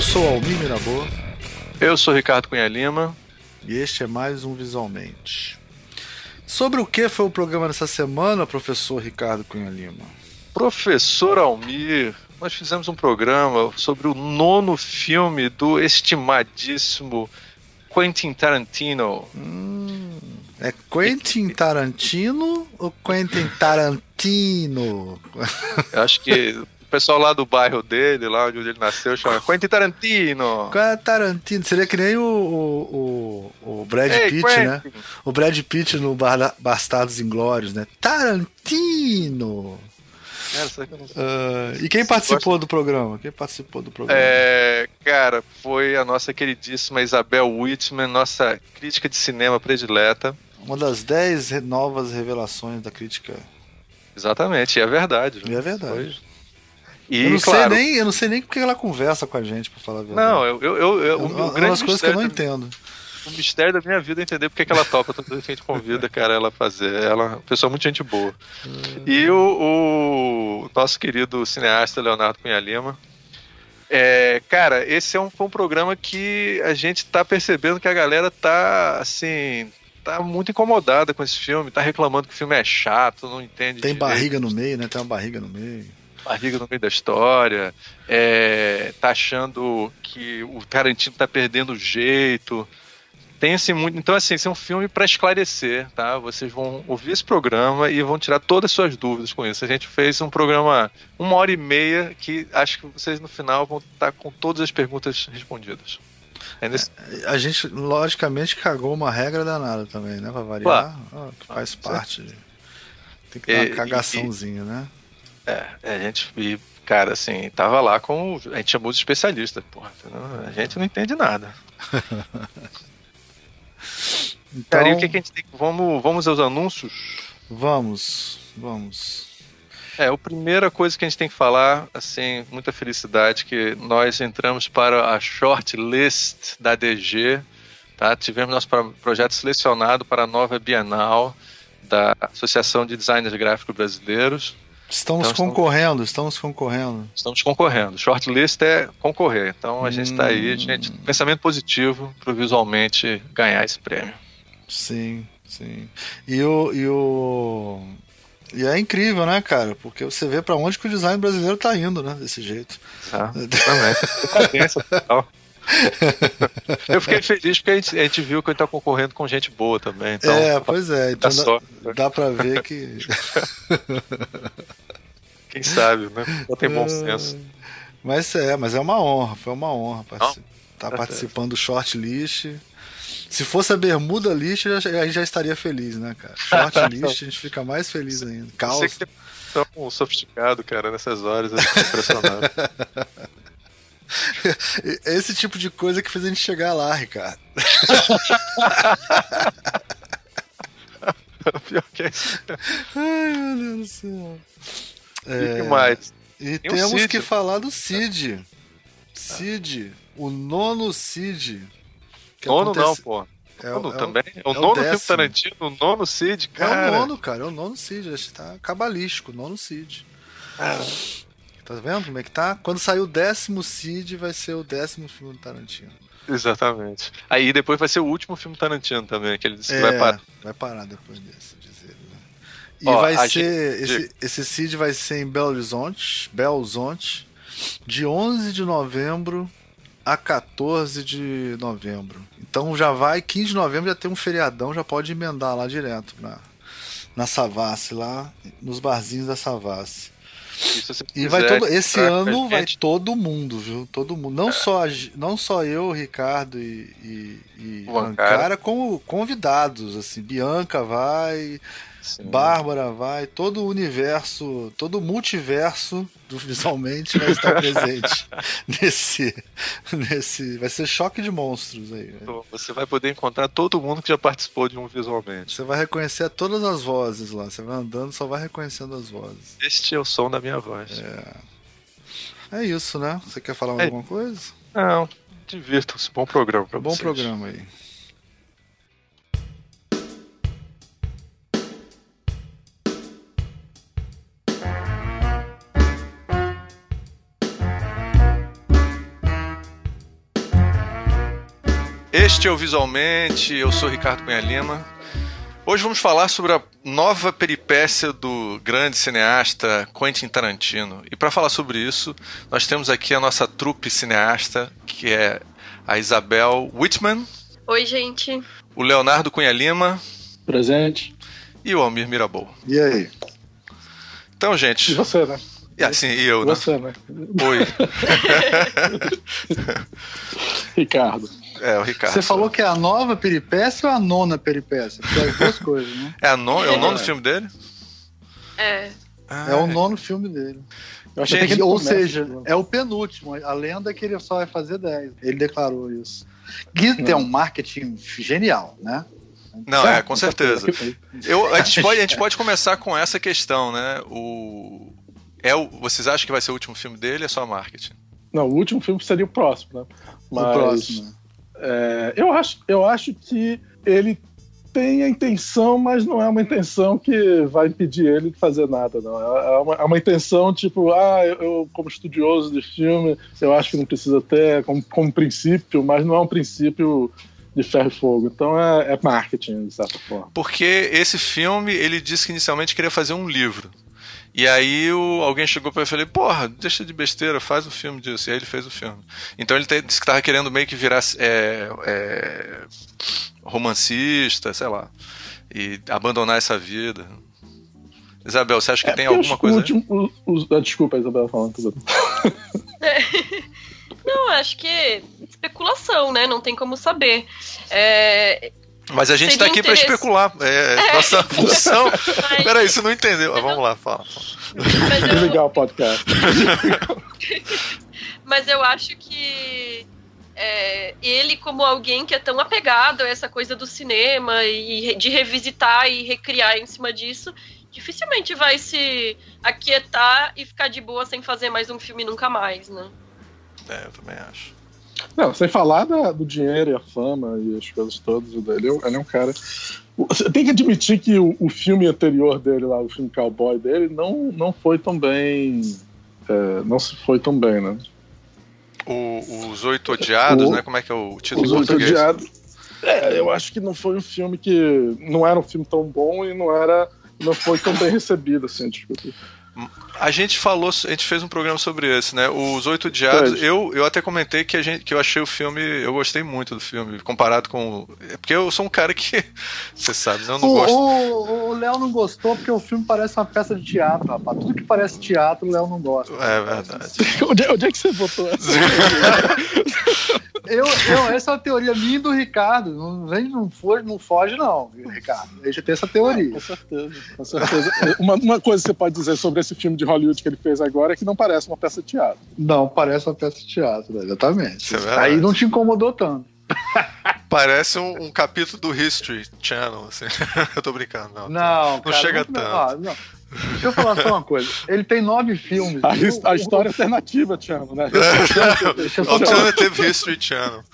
Eu sou Almir Mirabô. Eu sou Ricardo Cunha Lima. E este é mais um Visualmente. Sobre o que foi o programa dessa semana, professor Ricardo Cunha Lima? Professor Almir, nós fizemos um programa sobre o nono filme do estimadíssimo Quentin Tarantino. Hum, é Quentin Tarantino ou Quentin Tarantino? Eu acho que pessoal lá do bairro dele, lá onde ele nasceu, chama Quentin Tarantino. Quentin Tarantino, seria que nem o, o, o, o Brad Ei, Pitt, Quentin. né? O Brad Pitt no Bar- Bastardos Inglórios, né? Tarantino! Cara, que. Ah, e quem participou do programa? Quem participou do programa? É, cara, foi a nossa queridíssima Isabel Whitman, nossa crítica de cinema predileta. Uma das dez novas revelações da crítica. Exatamente, e é verdade. E é verdade. Foi. E, eu, não claro, sei nem, eu não sei nem porque ela conversa com a gente, pra falar a verdade. Não, eu, eu, eu, eu- é o, o uma grande das coisas que eu não entendo. O mistério da minha vida é entender porque que ela topa vez que a gente convida, cara, ela fazer. Ela é uma pessoa muito gente boa. E o, o nosso querido cineasta Leonardo Cunha Lima. É, cara, esse é um, um programa que a gente tá percebendo que a galera tá, assim, tá muito incomodada com esse filme, tá reclamando que o filme é chato, não entende Tem direito barriga no meio, né? Tem uma barriga no meio. Barriga no meio da história, é, tá achando que o Tarantino tá perdendo o jeito. Tem assim muito. Então, assim, esse é um filme para esclarecer, tá? Vocês vão ouvir esse programa e vão tirar todas as suas dúvidas com isso. A gente fez um programa uma hora e meia que acho que vocês no final vão estar com todas as perguntas respondidas. É nesse... A gente, logicamente, cagou uma regra danada também, né? Pra variar. Claro. Ah, que faz parte. de- Tem que ter uma E- cagaçãozinha, né? É, a gente. E, cara, assim, tava lá com. A gente chamou os especialistas, porra. A gente não entende nada. Então, Cara, e o que, que a gente tem. Vamos, vamos aos anúncios? vamos, vamos. É, a primeira coisa que a gente tem que falar, assim, muita felicidade, que nós entramos para a shortlist da DG, tá? Tivemos nosso pro- projeto selecionado para a nova Bienal da Associação de Designers Gráficos Brasileiros. Estamos Então, concorrendo, estamos concorrendo. Estamos concorrendo. Shortlist é concorrer. Então a gente está aí, Hum. gente, pensamento positivo para visualmente ganhar esse prêmio. Sim, sim. E o. E, o... e é incrível, né, cara? Porque você vê pra onde que o design brasileiro tá indo, né? Desse jeito. Tá? Também. Eu fiquei feliz porque a gente, a gente viu que ele tá concorrendo com gente boa também. Então, é, pois é. Então dá sorte, né? dá pra ver que. quem sabe, né? Não tem bom senso. Mas é, mas é uma honra, foi uma honra estar Tá participando do shortlist. Se fosse a bermuda list, a gente já estaria feliz, né, cara? Shortlist, a gente fica mais feliz ainda. Você Calça. que tem tão sofisticado, cara, nessas horas, eu fico impressionado. Esse tipo de coisa que fez a gente chegar lá, Ricardo. Pior que é. Ai, meu Deus do céu. E É, que mais? E Tem temos que falar do Cid. Cid, o nono Cid. que Nono não, acontece- pô. É, nono é também? É o é o nono filme. Tarantino, o nono Cid, É cara. o nono, cara, é o nono Cid. A gente tá cabalístico, o nono Cid. Cara, Tá vendo como é que tá? Quando sair o décimo Cid, vai ser o décimo filme do Tarantino. Exatamente. Aí depois vai ser o último filme Tarantino também, que ele disse que É, vai parar. vai parar depois desse, diz ele, né? E Ó, vai ser. gente- Esse, esse Cid vai ser em Belo Horizonte, Belo Horizonte, de 11 de novembro a 14 de novembro. Então já vai, 15 de novembro já tem um feriadão, já pode emendar lá direto na, na Savassi, lá nos barzinhos da Savassi. E, vai todo, esse ano vai todo mundo, viu? Todo mundo. Não, só, a ge- não só eu, Ricardo e, e, e O Ancara. Ancara, como convidados, assim. Bianca vai, sim. Bárbara vai, todo o universo, todo o multiverso do Visualmente vai estar presente nesse, nesse. Vai ser choque de monstros aí. Então, Você vai poder encontrar todo mundo que já participou de um visualmente. Você vai reconhecer todas as vozes lá. Você vai andando, só vai reconhecendo as vozes. Este é o som da minha voz. É isso, né? Você quer falar mais É. alguma coisa? Não, divirtam-se. Bom programa pra Bom vocês. programa aí. Este é o Visualmente, eu sou Ricardo Cunha Lima. Hoje vamos falar sobre a nova peripécia do grande cineasta Quentin Tarantino. E para falar sobre isso, nós temos aqui a nossa trupe cineasta, que é a Isabel Whitman. Oi, gente. O Leonardo Cunha Lima. Presente. E o Almir Mirabou. E aí? Então, gente. E você, né? E assim, e eu, né? Você, né? Oi. Ricardo. É, o Ricardo. Você falou que é a nova peripécia ou a nona peripécia? Porque é as duas coisas, né? É, a non... é o nono filme dele? É. Ah, É o nono filme dele. Eu Gente, que Ou começa, seja, né? é o penúltimo. A lenda é que ele só vai fazer 10. Ele declarou isso. Que tem um marketing genial, né? Não, é, com certeza. Eu, a, gente pode, a gente pode começar com essa questão, né? O, é o, vocês acham que vai ser o último filme dele ou é só marketing? Não, o último filme seria o próximo, né? O Mas próximo. É, eu, acho, eu acho que ele tem a intenção, mas não é uma intenção que vai impedir ele de fazer nada, não. É uma, é uma intenção tipo, ah, eu, eu, como estudioso de filme, eu acho que não precisa ter como, como princípio, mas não é um princípio de ferro e fogo. Então é, é marketing, de certa forma. Porque esse filme, ele disse que inicialmente queria fazer um livro. E aí o, alguém chegou pra ele e falou, porra, deixa de besteira, faz um filme disso. E aí ele fez o filme. Então ele te- disse que tava querendo meio que virar é, é, romancista, sei lá. E abandonar essa vida. Isabel, você acha que É, tem alguma coisa? o último- os- os- ah, desculpa, Isabela falando. tudo. Não, acho que especulação, né? Não tem como saber. É, Mas a gente tá Seria aqui pra interesse- especular. É, nossa função. mas, Peraí, você não entendeu. Ah, Vamos lá, fala. mas eu, Desligar o podcast. mas eu acho que é, ele, como alguém que é tão apegado a essa coisa do cinema e de revisitar e recriar em cima disso, dificilmente vai se aquietar e ficar de boa sem fazer mais um filme nunca mais, né? É, eu também acho. Não, sem falar da- do dinheiro e a fama e as coisas todas dele. Ele, ele é um cara. tem que admitir que o, o filme anterior dele, lá, o filme cowboy dele, não, não foi tão bem. é, não se foi tão bem, né? O- os Oito Odiados, O- né? Como é que é o título Os em Oito português? Odiados. É, eu acho que não foi um filme que. Não era um filme tão bom e não era. Não foi tão bem recebido, assim. Tipo, A gente falou, a gente fez um programa sobre esse, né? Os Oito. Fez. Eu, eu até comentei que, a gente, que eu achei o filme. Eu gostei muito do filme, comparado com. É porque eu sou um cara que. Você sabe? Eu não O- gosto. O o Léo não gostou porque o filme parece uma peça de teatro, rapaz. Tudo que parece teatro, o Léo não gosta. É verdade. onde, é- onde é que você botou essa? Eu, eu, essa é uma teoria minha e do Ricardo. Não, vem, não, foge, não foge, não, Ricardo. Deixa eu ter essa teoria. Com certeza, com certeza. Uma, uma coisa que você pode dizer sobre esse filme de Hollywood que ele fez agora é que não parece uma peça de teatro. Não, parece uma peça de teatro, exatamente. É. Aí não te incomodou tanto. Parece um, um capítulo do History Channel, assim. eu tô brincando, não. Não, cara, chega não- tanto. ah, não. Deixa eu falar só uma coisa. Ele tem nove filmes. A, O- his- a o- história alternativa, Tiano, né? Deixa eu só falar. Alternative History Channel.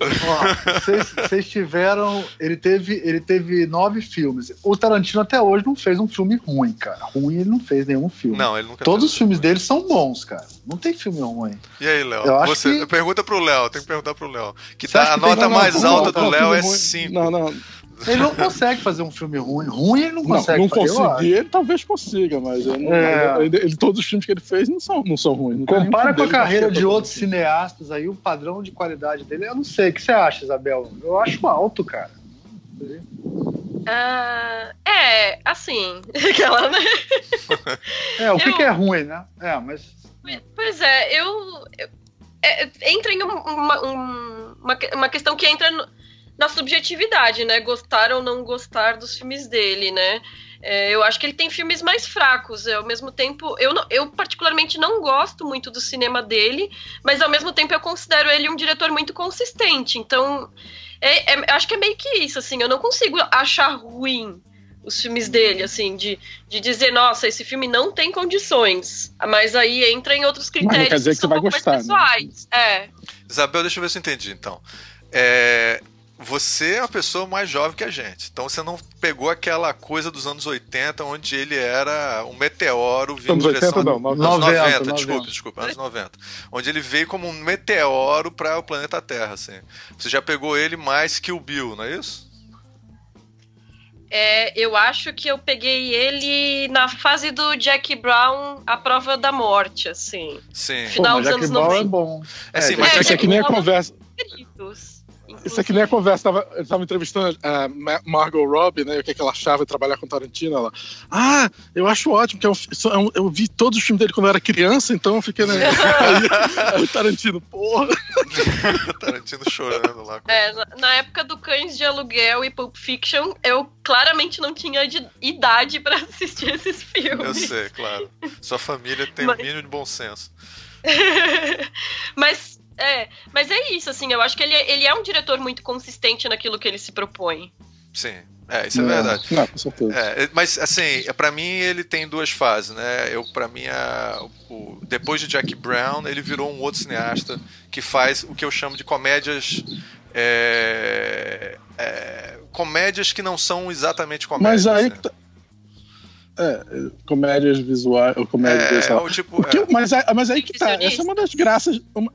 Ó, Vocês tiveram. Ele teve, ele teve nove filmes. O Tarantino até hoje não fez um filme ruim, cara. Ruim ele não fez nenhum filme. Não, ele nunca Todos fez os filmes isso. dele são bons, cara. Não tem filme ruim. E aí, Léo? Eu acho Você que- pergunta pro Léo, tem que perguntar pro Léo. Que tá, a nota mais não, alta do Léo é ruim. 5. Não, não, Ele não consegue fazer um filme ruim. Ruim ele não não, consegue não fazer. eu acho. conseguir, ele talvez consiga, mas ele não- É. ele- ele- todos os filmes que ele fez não são, não são ruins. Não Compara com a carreira de outros cineastas aí, o padrão de qualidade dele, eu não sei. O que você acha, Isabel? Eu acho alto, cara. Ah, é, assim. Aquela, né? É, o que, Eu- que é ruim, né? É, mas. Pois é, eu. eu- é, entra em um- uma, um- uma, uma questão que entra no- na subjetividade, né? Gostar ou não gostar dos filmes dele, né? É, eu acho que ele tem filmes mais fracos. Ao mesmo tempo, eu, não- eu particularmente não gosto muito do cinema dele, mas ao mesmo tempo eu considero ele um diretor muito consistente. Então, é- é- acho que é meio que isso, assim. Eu não consigo achar ruim os filmes dele, assim, de, de dizer, nossa, esse filme não tem condições. Mas aí entra em outros não critérios quer dizer que são você vai gostar, né? pessoais. É. Isabel, deixa eu ver se eu entendi, então. É, você é uma pessoa mais jovem que a gente. Então você não pegou aquela coisa dos anos 80, onde ele era um meteoro vindo Anos em direção 80 a- não, anos 90, 90, 90. desculpa, desculpa, anos 90. Onde ele veio como um meteoro para o planeta Terra, assim. Você já pegou ele mais que o Bill, não é isso? É, eu acho que eu peguei ele na fase do Jack Brown, a prova da morte, assim. Sim. Pô, Final mas dos Jack anos Brown é 90. bom. É, sim, É, mas é, Isso aqui nem a Jack Brown- conversa. Isso aqui nem a conversa. Tava, ele tava entrevistando a Ma- Margot Robbie, né? O que, que ela achava de trabalhar com Tarantino. Ela, ah, eu acho ótimo, que é um, fi- é um- eu vi todos os filmes dele quando eu era criança, então eu fiquei. Né, aí, aí o Tarantino, porra. Tarantino chorando lá. É, na, na época do Cães de Aluguel e Pulp Fiction, eu claramente não tinha de- idade pra assistir esses filmes. Eu sei, claro. Sua família tem Mas- o mínimo de bom senso. mas é, mas é isso, assim, eu acho que ele, é- ele é um diretor muito consistente naquilo que ele se propõe. Sim. É, isso é verdade. Não, com certeza. É, mas assim, para mim ele tem duas fases, né? Eu para mim a, o- depois de Jack Brown ele virou um outro cineasta que faz o que eu chamo de comédias é, é, comédias que não são exatamente comédias. Mas aí. né? que tá- É, comédias visuais, ou comédias. é, tipo, Porque- é, mas, aí- mas aí que tá. Essa é uma das graças. Uma,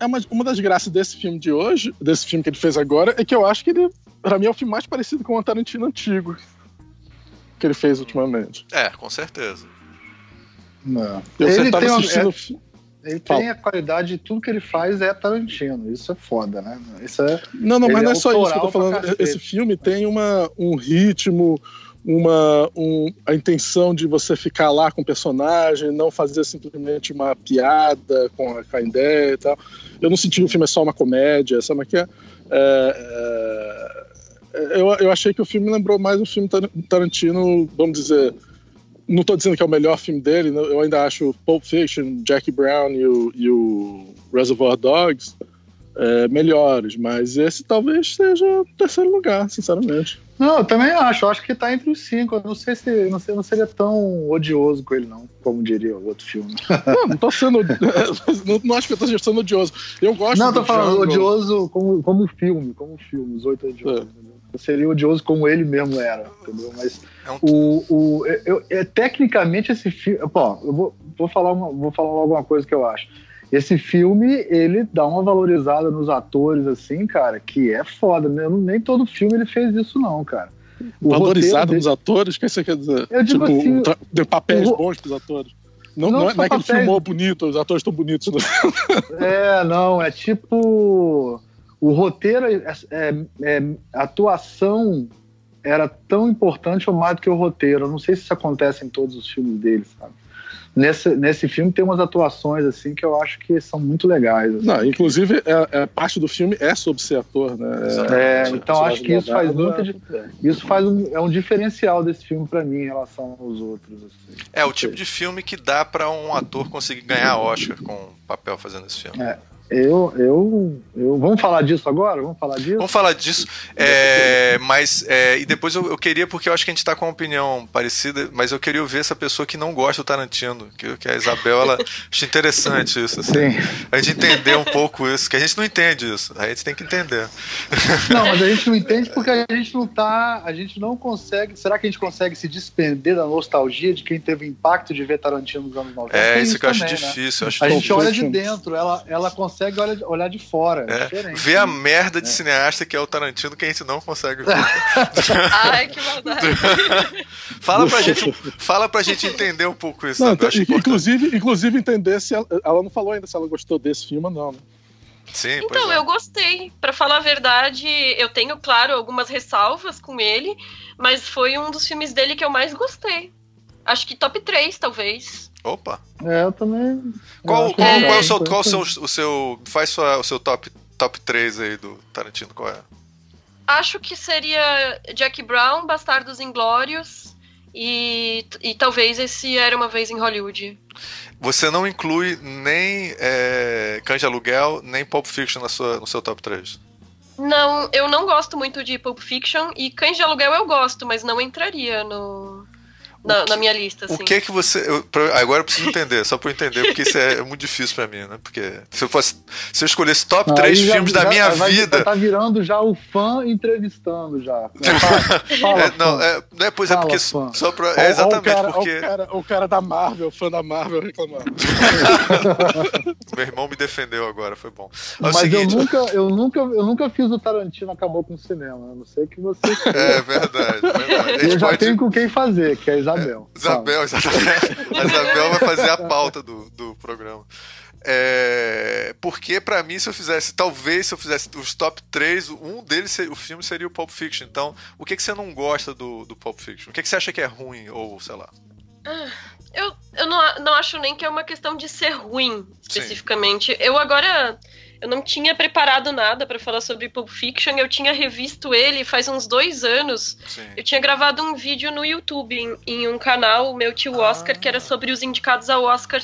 é uma, uma das graças desse filme de hoje, desse filme que ele fez agora, é que eu acho que ele, pra mim, é o filme mais parecido com o Tarantino antigo que ele fez ultimamente. é, com certeza. Não. Eu Ele tava tem assistindo. é- Ele Fala. tem a qualidade de tudo que ele faz é Tarantino. Isso é foda, né? Isso é. Não, não, mas não é é só isso que eu tô falando. Esse filme tem uma, um ritmo, uma, um- a intenção de você ficar lá com o personagem, não fazer simplesmente uma piada com a, com a ideia e tal. Eu não senti que o filme é só uma comédia, sabe o que é? É, é, eu, eu achei que o filme lembrou mais um filme tar- Tarantino, vamos dizer. Não estou dizendo que é o melhor filme dele, né? eu ainda acho Pulp Fiction, Jackie Brown e o, e o Reservoir Dogs é, melhores, mas esse talvez seja o terceiro lugar, sinceramente. Não, eu também acho. Eu acho que tá entre os cinco. Eu não sei se não, sei, não seria tão odioso com ele, não, como diria o outro filme. Não, não tô sendo. não, não acho que eu tô sendo odioso. Eu gosto Não, do tô falando Django. odioso como, como filme, como filme, os oito odiosos. É. entendeu? Eu seria odioso como ele mesmo era, entendeu? Mas É um- o, o, eu, é, tecnicamente esse filme. Pô, eu vou, vou, falar uma, vou falar logo uma coisa que eu acho. Esse filme, ele dá uma valorizada nos atores, assim, cara, que é foda. Né? Eu Nem todo filme ele fez isso, não, cara. O Valorizado nos atores? O que você quer dizer? Eu digo tipo, assim, papéis o- bons pros atores. Não, Não não, é, não é que ele filmou bonito, os atores estão bonitos. É, não, é tipo. O roteiro, é, é- é- a atuação era tão importante ou mais do que o roteiro. Eu não sei se isso acontece em todos os filmes dele, sabe? Nesse, nesse filme tem umas atuações assim que eu acho que são muito legais. assim. Não, inclusive, é, é, parte do filme é sobre ser ator, né? É, então acho que isso faz muita é. Isso faz um, é um diferencial desse filme pra mim em relação aos outros. assim. É o tipo de filme que dá pra um ator conseguir ganhar Oscar com o papel fazendo esse filme. É. Eu, eu, eu. Vamos falar disso agora? Vamos falar disso? Vamos falar disso, é, mas é, e depois eu, eu queria, porque eu acho que a gente tá com uma opinião parecida, mas eu queria ouvir essa pessoa que não gosta do Tarantino, que, que a Isabel, ela acha interessante isso, assim, Sim. a gente entender um pouco isso, que a gente não entende isso, a gente tem que entender. Não, mas a gente não entende porque a gente não tá. A gente não consegue. Será que a gente consegue se despender da nostalgia de quem teve o impacto de ver Tarantino nos anos 90? É isso que eu acho também, né? difícil, eu acho A gente olha de dentro, ela, ela consegue olhar, olhar de fora. É, É, diferente. ver a merda de cineasta que é o Tarantino que a gente não consegue ver. Ai, que maldade. fala pra gente, fala pra gente entender um pouco isso. Não, então, inclusive, inclusive entender se ela, ela não falou ainda se ela gostou desse filme ou não. Né? Sim, Então, é. eu gostei. Pra falar a verdade, eu tenho, claro, algumas ressalvas com ele, mas foi um dos filmes dele que eu mais gostei. Acho que top 3, talvez. Opa. É, eu também. Qual, eu qual, acho que qual é o é seu, qual o seu, interessante. o seu. Faz sua, o seu top, top 3 aí do Tarantino, qual é? Acho que seria Jack Brown, Bastardos Inglórios e, e talvez esse Era Uma Vez em Hollywood. Você não inclui nem é, Cães de Aluguel, nem Pulp Fiction na sua, no seu top 3. Não, eu não gosto muito de Pulp Fiction e Cães de Aluguel eu gosto, mas não entraria no... na, na, minha lista. Assim. O que que você. Eu, pra, agora eu preciso entender, só pra eu entender, porque isso é, é muito difícil pra mim, né? Porque se eu fosse. Se eu escolhesse top 3 já, filmes já, da minha vai, vida. Tá virando já o fã entrevistando já. Fala, é, não, é, é, pois é Fala, é porque. Fã. Só pra, é exatamente o cara, porque. O cara, o cara da Marvel, fã da Marvel reclamando. Meu irmão me defendeu agora, foi bom. É Mas seguinte, eu, nunca, eu, nunca, eu nunca fiz o Tarantino acabou com o cinema. A não sei que você. É verdade, verdade. Eu já pode... tenho com quem fazer, que é a Isabel. É, Isabel, exatamente. A Isabel vai fazer a pauta do, do programa. É, porque para mim, se eu fizesse, talvez se eu fizesse os top 3, um deles, o filme seria o Pulp Fiction. Então, o que, que você não gosta do, do Pulp Fiction? O que, que você acha que é ruim, ou sei lá? Ah, eu, eu não, não acho nem que é uma questão de ser ruim, especificamente. Sim. Eu agora. Eu não tinha preparado nada para falar sobre Pulp Fiction, eu tinha revisto ele faz uns dois anos. Sim. Eu tinha gravado um vídeo no YouTube, em, em um canal, meu tio Oscar, ah. que era sobre os indicados ao Oscar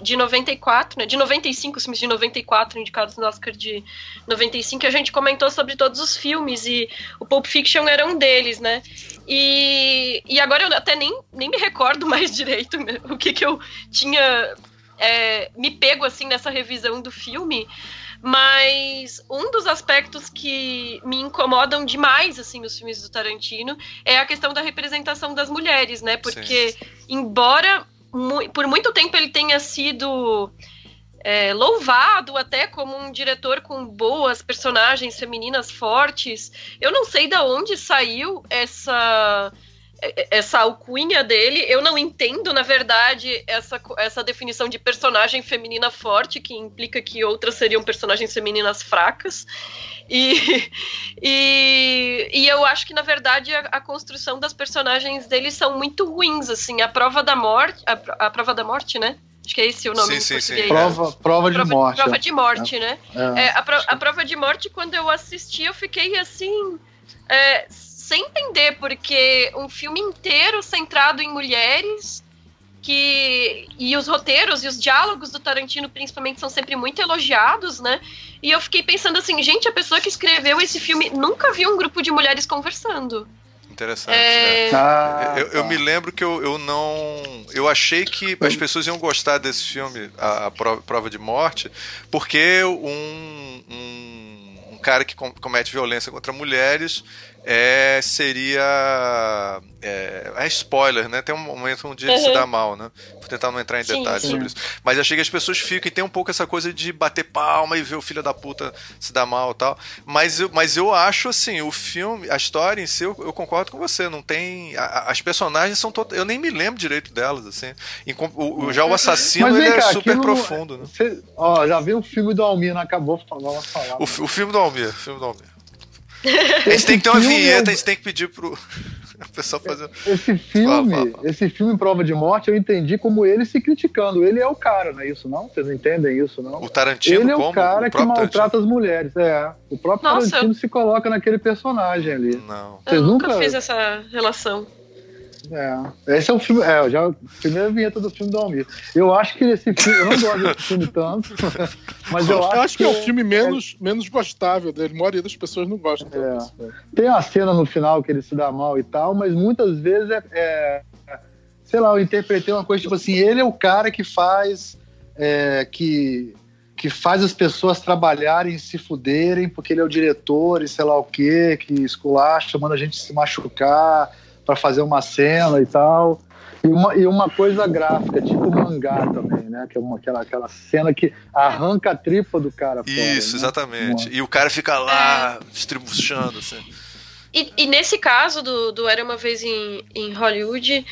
de 94, né? De 95, os filmes de 94, indicados no Oscar de 95, a gente comentou sobre todos os filmes e o Pulp Fiction era um deles, né? E, e agora eu até nem, nem me recordo mais direito né? o que, que eu tinha é, me pego assim nessa revisão do filme. Mas um dos aspectos que me incomodam demais assim nos filmes do Tarantino é a questão da representação das mulheres, né? Porque Sim. embora por muito tempo ele tenha sido é, louvado até como um diretor com boas personagens femininas fortes. Eu não sei de onde saiu essa essa alcunha dele. Eu não entendo, na verdade, essa, essa definição de personagem feminina forte, que implica que outras seriam personagens femininas fracas. E, e, e eu acho que, na verdade, a, a, construção das personagens dele são muito ruins, assim. A prova da morte. A, a prova da morte, né? Acho que é esse o nome sim, sim, sim. Prova, prova de prova, morte. Prova de morte, é. né? É, é, a, pro, a, prova de morte, quando eu assisti, eu fiquei assim. Sem entender, porque um filme inteiro centrado em mulheres. Que, e os roteiros e os diálogos do Tarantino, principalmente, são sempre muito elogiados, né? E eu fiquei pensando assim, gente, a pessoa que escreveu esse filme nunca viu um grupo de mulheres conversando. Interessante. É... Né? Ah, eu, eu tá. me lembro que eu, eu não. Eu achei que as pessoas iam gostar desse filme, a, a Prova de Morte, porque um, um, um cara que comete violência contra mulheres é, seria. É, é, spoiler, né? Tem um momento onde ele uhum. se dá mal, né? Vou tentar não entrar em detalhes sim, sim. sobre isso. Mas achei que as pessoas ficam e tem um pouco essa coisa de bater palma e ver o filho da puta se dar mal e tal. Mas eu, mas eu acho assim, o filme, a história em si, eu, eu concordo com você. Não tem. A, as personagens são todas. Eu nem me lembro direito delas, assim. o, o, já o assassino ele é super profundo, né? Você, ó, já viu o filme do Almir, não acabou de falar. O, o filme do Almir, o filme do Almir. A gente tem que ter uma vinheta, a gente tem que pedir pro pessoal fazer. Esse filme, fala, fala. esse filme Prova de Morte, eu entendi como ele se criticando. Ele é o cara, não é isso, não? Vocês entendem isso, não? O Tarantino Ele é o cara o que maltrata Tarantino. as mulheres. É. O próprio Nossa. Tarantino se coloca naquele personagem ali. Não. Vocês eu nunca, nunca fiz essa relação. É, esse é o filme, é, já a primeira vinheta do filme do Almir. Eu acho que esse filme, eu não gosto desse filme tanto, mas eu, eu acho, acho que, é o filme menos, é, menos gostável dele. A maioria das pessoas não gosta. É. Tem a cena no final que ele se dá mal e tal, mas muitas vezes é, é sei lá, eu interpretei uma coisa tipo assim, ele é o cara que faz é, que que faz as pessoas trabalharem e se fuderem porque ele é o diretor e sei lá o quê, que esculacha, manda a gente se machucar para fazer uma cena e tal. E uma, e uma coisa gráfica, tipo mangá também, né? Que é uma, aquela, aquela cena que arranca a tripa do cara. Isso, fora, né? exatamente. Uma... E o cara fica lá é. distribuindo, assim. E, e, nesse caso do, do Era Uma Vez em, em Hollywood,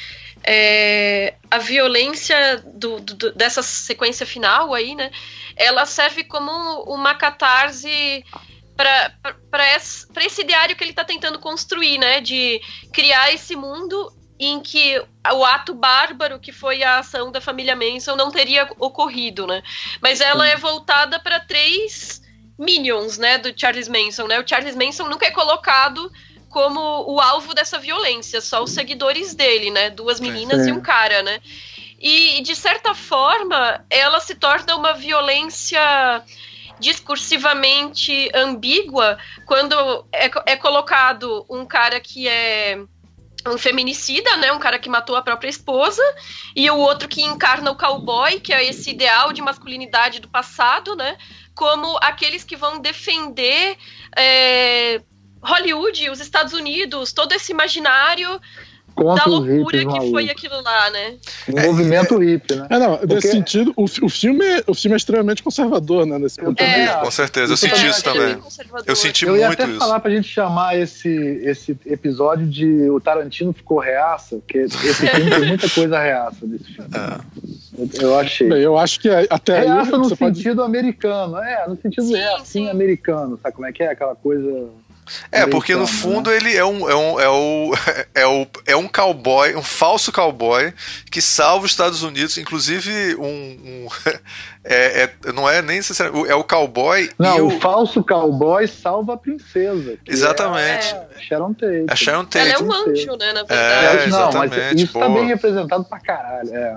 é, a violência do, do, dessa sequência final aí, né? Ela serve como uma catarse para esse, esse ideário que ele está tentando construir, né? De criar esse mundo em que o ato bárbaro que foi a ação da família Manson não teria ocorrido, né? Mas ela é voltada para três minions, né, do Charles Manson, né? O Charles Manson nunca é colocado como o alvo dessa violência, só os seguidores dele, né? Duas meninas e um cara, né? E de certa forma, ela se torna uma violência discursivamente ambígua quando é, é colocado um cara que é um feminicida, né, um cara que matou a própria esposa, e o outro que encarna o cowboy, que é esse ideal de masculinidade do passado, né, como aqueles que vão defender é, Hollywood, os Estados Unidos, todo esse imaginário Contra da loucura hippies que foi malucos. aquilo lá, né? O movimento hippie, né? É, não, Porque- nesse sentido, o, o, filme, o filme é extremamente conservador, né? Nesse ponto. É. Com certeza, eu Isso senti isso é também. Eu senti Eu ia muito até isso. falar pra gente chamar esse, esse episódio de O Tarantino ficou reaça, porque esse filme tem muita coisa reaça desse filme. Eu, eu achei. Bem, eu acho que até aí reaça no você pode sentido americano, é, no sentido Sim, reacinho sim. americano, sabe como é que é? Aquela coisa. É, porque no fundo né? ele é um, é, um, é, o, é, o, é um cowboy, um falso cowboy que salva os Estados Unidos, inclusive um. um- é, é- não é nem necessariamente. É o cowboy Não, e o o. falso cowboy salva a princesa. que Exatamente. É a Sharon Tate. A Sharon Ela é Tate. um Tate. anjo, né, na É, verdade. não, mas exatamente, isso boa. tá bem representado pra caralho. É,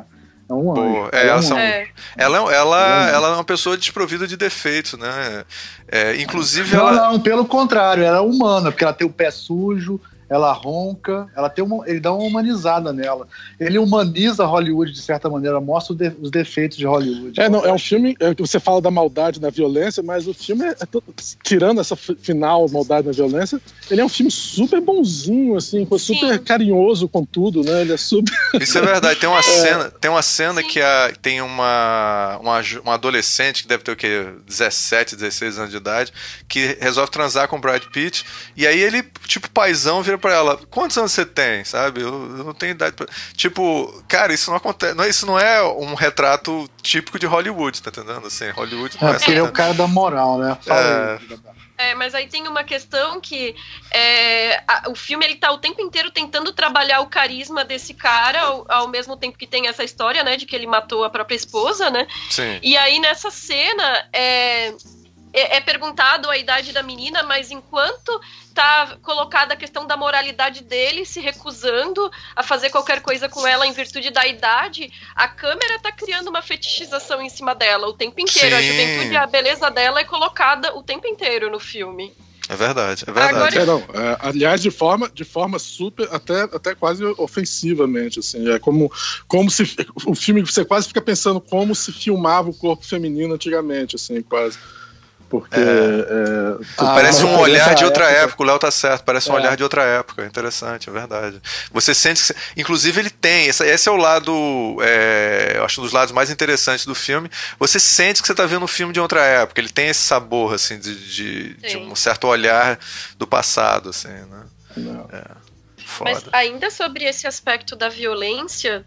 é um anjo. Boa. É, Ela um são-. É. Ela, é- ela, Hum. ela é uma pessoa desprovida de defeitos, né? É, inclusive, Não, ela. não, pelo contrário, ela é humana, porque ela tem o pé sujo, ela ronca, ela tem uma, ele dá uma humanizada nela. Ele humaniza Hollywood de certa maneira, mostra os defeitos de Hollywood. É, não, é um filme. é, você fala da maldade na violência, mas o filme, é, é to- tirando essa fi- final, maldade na violência, ele é um filme super bonzinho, assim, super Sim. carinhoso com tudo, né? Ele é super. Isso é verdade. Tem uma cena, tem uma cena Sim. que a, tem uma, uma, uma adolescente que deve ter o quê? 17, 16 anos de idade, que resolve transar com o Brad Pitt. E aí ele, tipo, paizão, vira pra ela: Quantos anos você tem? Sabe? Eu, eu não tenho idade pra. Tipo, cara, isso não acontece. Não, é- isso não é um retrato típico de Hollywood, tá entendendo? Assim, Hollywood não É, é, porque é o essa- cara da moral, né? Fala É. É, mas aí tem uma questão que é, a- o filme ele tá o tempo inteiro tentando trabalhar o carisma desse cara, ao, ao mesmo tempo que tem essa história, né, de que ele matou a própria esposa, né? Sim. E aí nessa cena é, é, é perguntado a idade da menina, mas enquanto tá colocada a questão da moralidade dele, se recusando a fazer qualquer coisa com ela em virtude da idade, a câmera tá criando uma fetichização em cima dela o tempo inteiro. A Sim. juventude, a beleza dela é colocada o tempo inteiro no filme. É verdade, é verdade. Agora- É, não, é, aliás, de forma, de forma super, até, até quase ofensivamente, assim, é como, como se o filme você quase fica pensando como se filmava o corpo feminino antigamente, assim, quase, porque é, Ah, Parece um olhar de outra época- época, o Léo tá certo, parece um É. olhar de outra época, interessante, é verdade. Você sente que. Inclusive, ele tem, esse, esse é o lado, é, eu acho um dos lados mais interessantes do filme. Você sente que você tá vendo um filme de outra época, ele tem esse sabor, assim, de, de, de um certo olhar do passado, assim, né? Não. Foda. Mas ainda sobre esse aspecto da violência,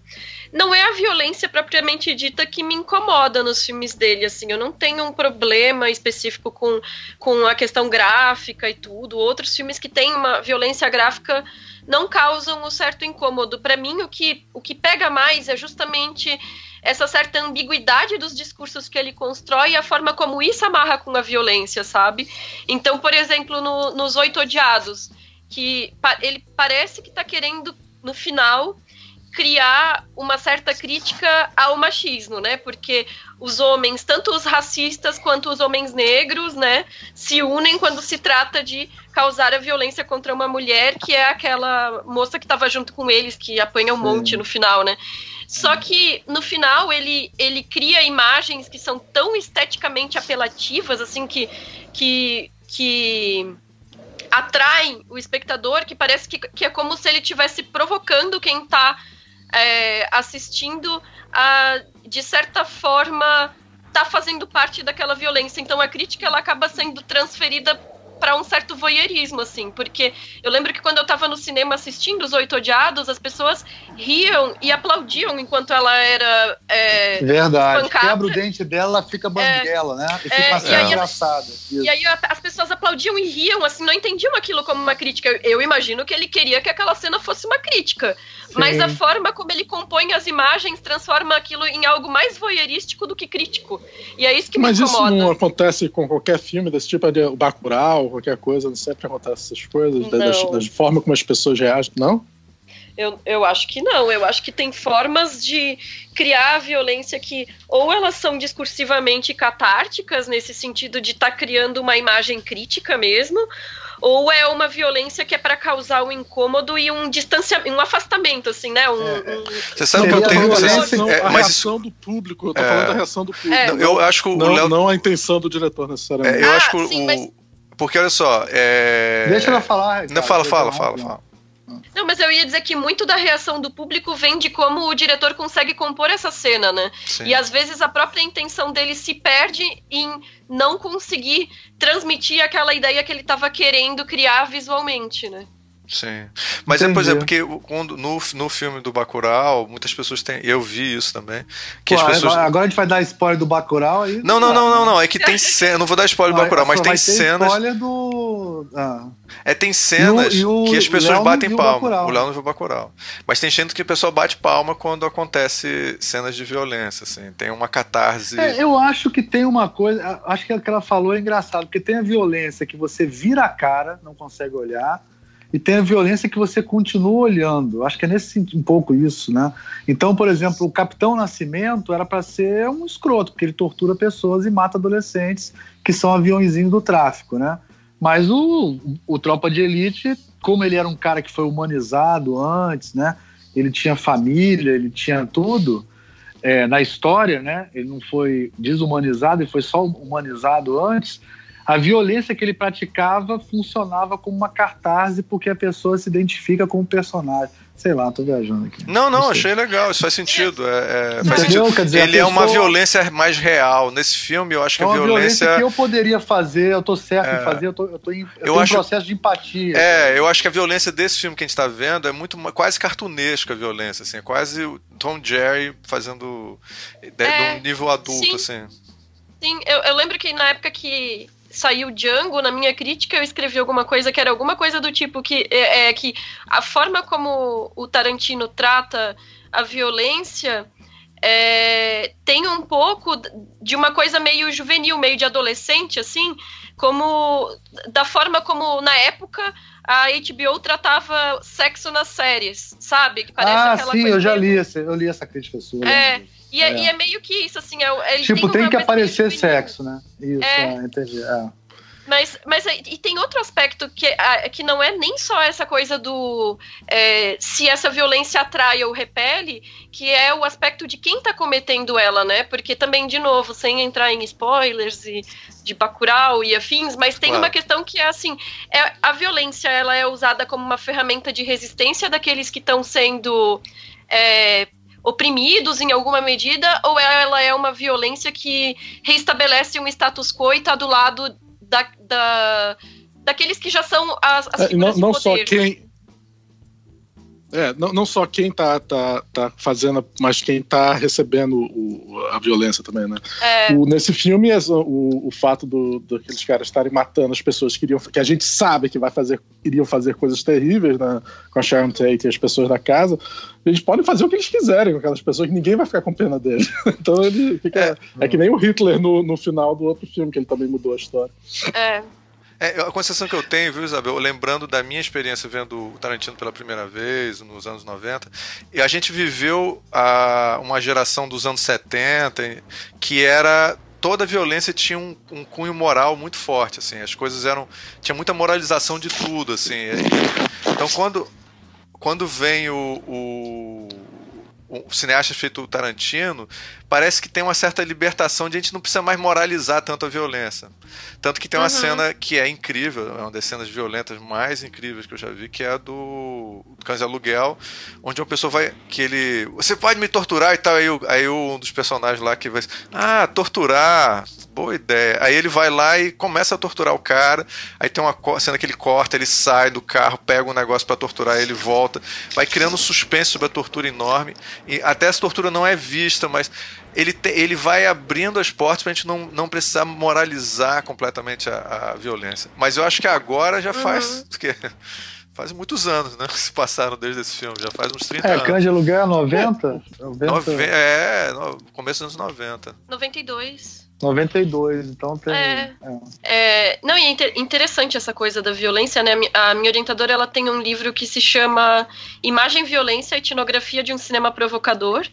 não é a violência propriamente dita que me incomoda nos filmes dele, assim, eu não tenho um problema específico com, com a questão gráfica e tudo. Outros filmes que têm uma violência gráfica não causam um certo incômodo. Para mim, o que, o que pega mais é justamente essa certa ambiguidade dos discursos que ele constrói e a forma como isso amarra com a violência, sabe? Então, por exemplo, no- nos Oito Odiados, que ele parece que está querendo, no final, criar uma certa crítica ao machismo, né? Porque os homens, tanto os racistas quanto os homens negros, né, se unem quando se trata de causar a violência contra uma mulher, que é aquela moça que estava junto com eles, que apanha um monte no final, né? Só que no final ele, ele cria imagens que são tão esteticamente apelativas, assim, que, que, que atraem o espectador, que parece que, que é como se ele estivesse provocando quem está assistindo a, de certa forma, tá fazendo parte daquela violência. Então a crítica ela acaba sendo transferida para um certo voyeurismo, assim, porque eu lembro que quando eu estava no cinema assistindo Os Oito Odiados, as pessoas riam e aplaudiam enquanto ela era é, Verdade. Pancada. Quebra o dente dela, fica banguela, né? E fica É, e aí- engraçada. Isso. E aí as pessoas aplaudiam e riam, assim, não entendiam aquilo como uma crítica. Eu, imagino que ele queria que aquela cena fosse uma crítica. Mas Sim. a forma como ele compõe as imagens transforma aquilo em algo mais voyeurístico do que crítico. E é isso que Mas me isso incomoda. não acontece com qualquer filme desse tipo, de- o Bacurau, qualquer coisa, não sempre acontece essas coisas, da, forma como as pessoas reagem, não? Eu, eu acho que não. Eu acho que tem formas de criar a violência que ou elas são discursivamente catárticas, nesse sentido de estar criando uma imagem crítica mesmo, ou é uma violência que é para causar um incômodo e um distanciamento, um afastamento, assim, né? Um, É, um- Você sabe que eu tenho. a você- violência- Não, é, a mas reação do público, eu tô É. falando da reação do público. É. não, eu acho que o não, Léo. não a intenção do diretor necessariamente. é, eu Ah, acho que o. sim, mas- Porque olha só. É... Deixa ela falar. Não, fala, fala, fala, fala. Não, mas eu ia dizer que muito da reação do público vem de como o diretor consegue compor essa cena, né? Sim. E às vezes a própria intenção dele se perde em não conseguir transmitir aquela ideia que ele estava querendo criar visualmente, né? Sim. Mas é, por Entendi. exemplo, porque o- quando, no, no filme do Bacurau, muitas pessoas têm. Eu vi isso também. Que Pô, as pessoas. agora, a gente vai dar spoiler do Bacurau aí. Não, não, não, não, não. É que tem cena. Não vou dar spoiler do Bacurau, mas tem cenas. spoiler do. Ah. É, tem cenas E o- e o que as pessoas Léo batem palma. Bacurau. O Léo não viu Bacurau. Mas tem gente que o pessoal bate palma quando acontece cenas de violência, assim. Tem uma catarse. É, eu acho que tem uma coisa. Acho que o que ela falou é engraçado, porque tem a violência que você vira a cara, não consegue olhar, e tem a violência que você continua olhando. Acho que é nesse um pouco isso, né? Então, por exemplo, o Capitão Nascimento era para ser um escroto, porque ele tortura pessoas e mata adolescentes que são aviãozinhos do tráfico, né? Mas o, o Tropa de Elite, como ele era um cara que foi humanizado antes, né? Ele tinha família, ele tinha tudo é, na história, né? Ele não foi desumanizado, ele foi só humanizado antes. A violência que ele praticava funcionava como uma cartaz porque a pessoa se identifica com o personagem. Sei lá, tô viajando aqui. Não, não, Não achei legal, isso faz sentido. É, é, faz sentido. Dizer, Ele é uma pessoa- violência mais real. Nesse filme, eu acho que É a uma violência... violência. que eu poderia fazer, eu tô certo É. em fazer, eu, tô, eu, tô em, eu, Eu acho- um processo de empatia. É, eu acho que a violência desse filme que a gente tá vendo é muito quase cartunesca a violência, assim, é quase o Tom Jerry fazendo de, de É, um nível adulto, sim. assim. Sim, eu, eu lembro que na época que saiu Django, na minha crítica eu escrevi alguma coisa que era alguma coisa do tipo que é, é que a forma como o Tarantino trata a violência é, tem um pouco de uma coisa meio juvenil, meio de adolescente, assim, como da forma como na época a HBO tratava sexo nas séries, sabe? Que parece ah, aquela sim, coisa eu já meio- li, essa, eu li essa crítica sua. É, lembro. E é, É. e é meio que isso, assim, é, ele Tipo, tem, tem que aparecer sexo, né? Isso, É. é, entendi. É. Mas, mas e tem outro aspecto que, que não é nem só essa coisa do é, se essa violência atrai ou repele, que é o aspecto de quem tá cometendo ela, né? Porque também, de novo, sem entrar em spoilers e de Bacurau e afins, mas tem Claro. uma questão que é assim, é, a violência ela é usada como uma ferramenta de resistência daqueles que estão sendo é, oprimidos em alguma medida, ou ela é uma violência que reestabelece um status quo e está do lado da, da- daqueles que já são as, as É, não não só poder. quem. É, não, não só quem tá, tá, tá fazendo, mas quem tá recebendo o- a violência também, né? É, O- nesse filme, é o, o fato do, daqueles caras estarem matando as pessoas que iriam, que a gente sabe que vai fazer, iriam fazer coisas terríveis né, com a Sharon Tate e as pessoas da casa, eles podem fazer o que eles quiserem com aquelas pessoas, que ninguém vai ficar com pena deles. então ele fica. É, que nem o Hitler no, no final do outro filme, que ele também mudou a história. é, É, a concepção que eu tenho, viu, Isabel, lembrando da minha experiência vendo o Tarantino pela primeira vez, nos anos 90, e a gente viveu a, uma geração dos anos 70 que era toda a violência tinha um, um cunho moral muito forte, assim, as coisas eram tinha muita moralização de tudo, assim. e- então quando quando vem o, o, o cineasta feito o Tarantino, parece que tem uma certa libertação de a gente não precisa mais moralizar tanto a violência. Tanto que tem uma Uhum. cena que é incrível, é uma das cenas violentas mais incríveis que eu já vi, que é a do Cães de Aluguel, onde uma pessoa vai. que ele. Você pode me torturar e tal. Aí, aí um dos personagens lá que vai. Ah, torturar. Boa ideia. Aí ele vai lá e começa a torturar o cara. Aí tem uma cena que ele corta, ele sai do carro, pega um negócio pra torturar, ele volta. Vai criando um suspense sobre a tortura enorme. E até essa tortura não é vista, mas ele, te- ele vai abrindo as portas pra gente não, não precisar moralizar completamente a, a violência. Mas eu acho que agora já faz. que Faz muitos anos, né? Que se passaram desde esse filme. Já faz uns 30 É, anos. Cães de Aluguel 90? 90 Nove- É, no começo dos anos 90. 92. 92, então tem. É. é. É, não, e é inter- interessante essa coisa da violência, né? A mi- A minha orientadora ela tem um livro que se chama Imagem, Violência e Etnografia de um Cinema Provocador.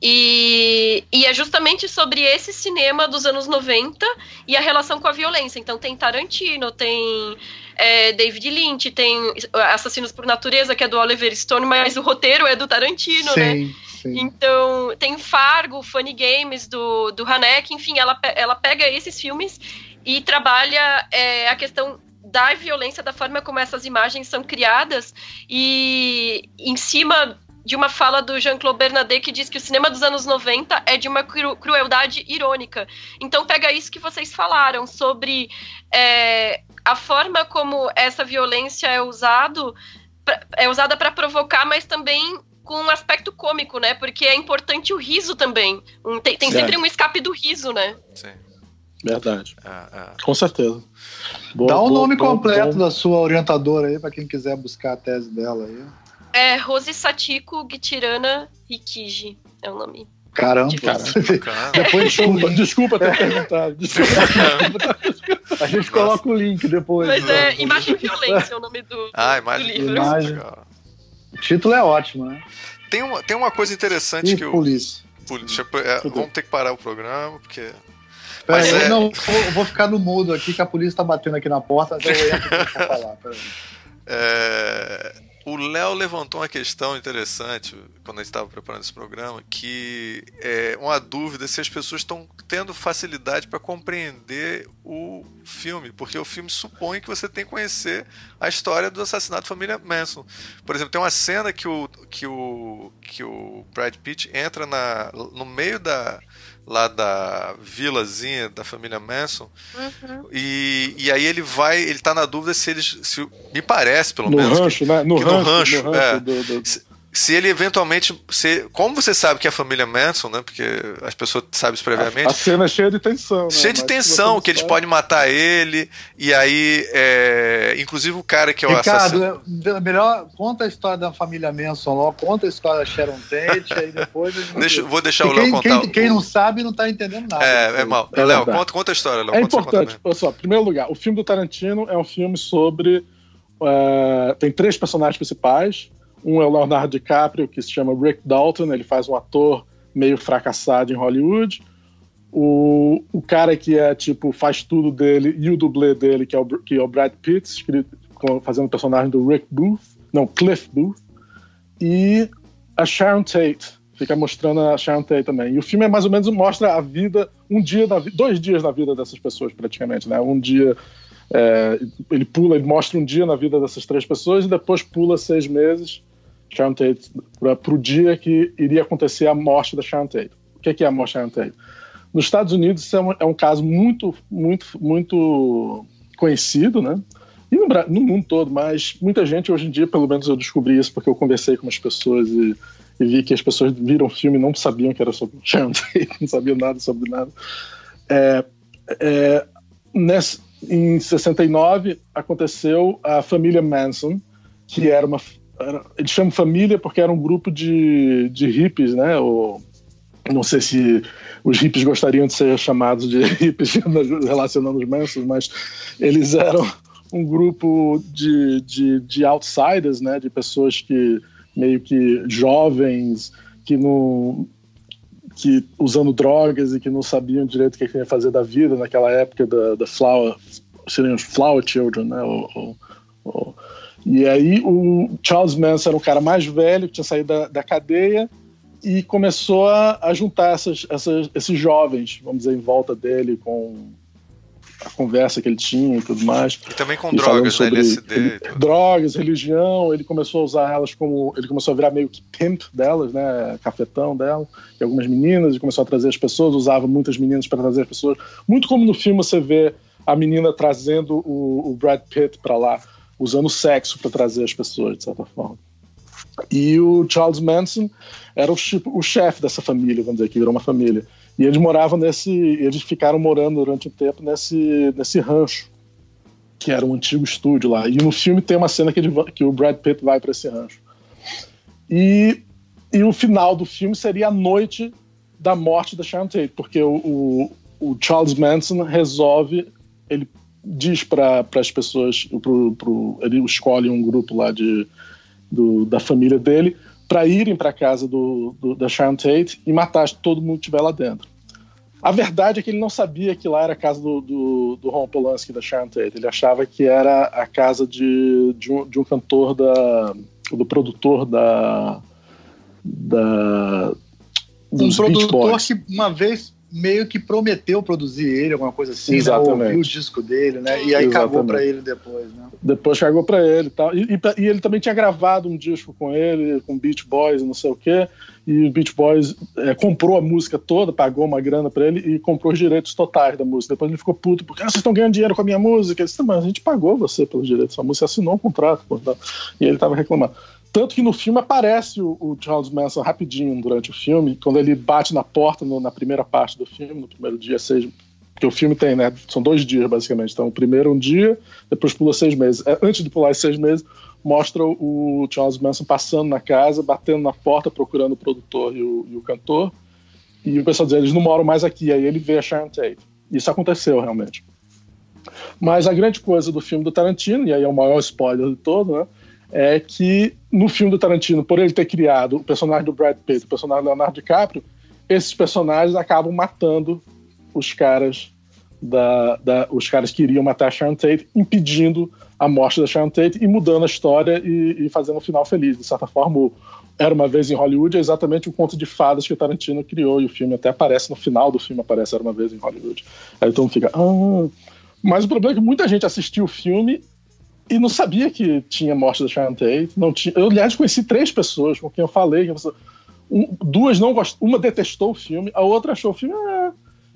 E, e é justamente sobre esse cinema dos anos 90 e a relação com a violência. Então tem Tarantino, tem é, David Lynch, tem Assassinos por Natureza, que é do Oliver Stone, mas o roteiro é do Tarantino, sim, né? Sim. Então, tem Fargo, Funny Games do, do Haneke, enfim, ela, ela pega esses filmes e trabalha é, a questão da violência, da forma como essas imagens são criadas, e em cima de uma fala do Jean-Claude Bernadette que diz que o cinema dos anos 90 é de uma cru crueldade irônica. Então pega isso que vocês falaram sobre é, a forma como essa violência é usado é usada para provocar, mas também com um aspecto cômico, né? Porque é importante o riso também. Um, tem, tem sempre um escape do riso, né? Sim. Verdade. É, é. Com certeza. Boa, Dá o boa, nome boa, completo boa. da sua orientadora aí, para quem quiser buscar a tese dela aí. É Rose Satiko Gitirana Rikiji, é o nome. Caramba, Difícil. Depois Desculpa, desculpa ter perguntado. Desculpa. a gente coloca o link depois. Mas né? é Imagem e Violência é o nome do, Ah, do imagem. livro. Imagem. O título é ótimo, né? Tem uma, tem uma coisa interessante E que eu. polícia. Deixa eu- é, vamos ter que parar o programa, porque. Pera Mas aí, é- não, eu vou, ficar no mudo aqui, que a polícia tá batendo aqui na porta, então eu entro pra falar. Pera aí. É, o Léo levantou uma questão interessante quando a gente estava preparando esse programa, que é uma dúvida se as pessoas estão tendo facilidade para compreender o filme, porque o filme supõe que você tem que conhecer a história do assassinato da família Manson. Por exemplo, tem uma cena que o que o que o Brad Pitt entra na, no meio da lá da vilazinha da família Manson Uhum. e, e aí ele vai, ele tá na dúvida se eles. Se, me parece, pelo No menos. que- rancho, né? No que no rancho, rancho, é. rancho do, do- se ele eventualmente. Se, como você sabe que é a família Manson, né? Porque as pessoas sabem isso previamente. A cena é cheia de tensão, né? Cheio de Mas se tensão, que eles podem matar ele, e aí. é, inclusive o cara que é o Ricardo, assassino. é- melhor conta a história da família Manson logo, conta a história da Sharon Tate, aí depois a gente... Deixa, vou deixar o Léo contar. quem, quem não sabe não tá entendendo nada. É, é mal. É Léo, conta, conta a história, Léo. É importante, olha só, em primeiro lugar, o filme do Tarantino é um filme sobre. eh, tem três personagens principais. Um é o Leonardo DiCaprio, que se chama Rick Dalton, ele faz um ator meio fracassado em Hollywood. O, o cara que é tipo, faz tudo dele, e o dublê dele, que é o, que é o Brad Pitt, escrito, fazendo o personagem do Rick Booth, não, Cliff Booth. E a Sharon Tate, fica mostrando a Sharon Tate também. E o filme é mais ou menos mostra a vida, um dia da dois dias na vida dessas pessoas praticamente, né? Um dia é, ele pula, ele mostra um dia na vida dessas três pessoas e depois pula seis meses Sharon Tate para o dia que iria acontecer a morte da Sharon Tate. O que é, que é a morte da Sharon Tate? Nos Estados Unidos isso é um, é um caso muito, muito, muito conhecido, né? E no, no mundo todo, mas muita gente hoje em dia, pelo menos eu descobri isso porque eu conversei com as pessoas e, e vi que as pessoas viram o filme e não sabiam que era sobre Sharon Tate, não sabiam nada sobre nada. É, é, nessa, em 69 aconteceu a família Manson, que era uma. Era, eles chamam família porque era um grupo de, de hippies, né? Ou, não sei se os hippies gostariam de ser chamados de hippies relacionando os Mansons, mas eles eram um grupo de, de, de outsiders, né? De pessoas que meio que jovens, que não que usando drogas e que não sabiam direito o que que ia fazer da vida naquela época da, da flower, seriam os flower children, né? O, o, o, e aí o Charles Manson era um cara mais velho que tinha saído da, da cadeia e começou a, a juntar essas, essas, esses jovens, vamos dizer, em volta dele com a conversa que ele tinha e tudo mais. E também com E drogas, né? LSD. ele- drogas, religião, ele começou a usar elas como. Ele começou a virar meio que pimp delas, né? Cafetão dela, e algumas meninas, e começou a trazer as pessoas, usava muitas meninas para trazer as pessoas. Muito como no filme você vê a menina trazendo o, o Brad Pitt para lá, usando sexo para trazer as pessoas, de certa forma. E o Charles Manson era o, o chefe dessa família, vamos dizer, que virou uma família. E eles moravam nesse. Eles ficaram morando durante um tempo nesse, nesse rancho, que era um antigo estúdio lá. E no filme tem uma cena que, ele que o Brad Pitt vai para esse rancho. E, e o final do filme seria a noite da morte da Sharon Tate, porque o, o, o Charles Manson resolve, ele diz para as pessoas, pro, pro, ele escolhe um grupo lá de, do, da família dele para irem para casa do, do, da Sharon Tate e matar todo mundo que estiver lá dentro. A verdade é que ele não sabia que lá era a casa do, do, do Ron Polanski, da Sharon Tate. Ele achava que era a casa de, de, um, de um cantor da. do produtor da. da um produtor que uma vez meio que prometeu produzir ele, alguma coisa assim, né? Exatamente. Né? ouviu o disco dele, né? E aí Exatamente. cagou pra ele depois, né? Depois cagou pra ele tal. e tal. E, ele também tinha gravado um disco com ele, com Beach Boys, não sei o quê. E o Beach Boys é, comprou a música toda, pagou uma grana pra ele e comprou os direitos totais da música. Depois ele ficou puto, porque ah, vocês estão ganhando dinheiro com a minha música. Ele disse, mas a gente pagou você pelos direitos da música, assinou um contrato. E ele tava reclamando. Tanto que no filme aparece o, o, Charles Manson rapidinho durante o filme, quando ele bate na porta no, na primeira parte do filme, no primeiro dia, seis. Porque o filme tem, né? São dois dias, basicamente. Então, o primeiro um dia, depois pula seis meses. É, antes de pular seis meses, mostra o Charles Manson passando na casa, batendo na porta, procurando o produtor e o, e o cantor. E o pessoal diz, eles não moram mais aqui. Aí ele vê a Sharon Tate. Isso aconteceu, realmente. Mas a grande coisa do filme do Tarantino, e aí é o maior spoiler de todo, né? É que no filme do Tarantino, por ele ter criado o personagem do Brad Pitt, o personagem do Leonardo DiCaprio, esses personagens acabam matando os caras da, da, os caras que iriam matar a Sharon Tate, impedindo a morte da Sharon Tate e mudando a história e, e fazendo um final feliz. De certa forma, o Era Uma Vez em Hollywood é exatamente o conto de fadas que o Tarantino criou e o filme até aparece no final do filme, aparece Era Uma Vez em Hollywood. Aí todo mundo fica... Ah. Mas o problema é que muita gente assistiu o filme e não sabia que tinha morte da Sharon Tate. Não tinha, eu, aliás, conheci três pessoas com quem eu falei. Um, duas não gostaram. Uma detestou o filme, a outra achou o filme. Ah,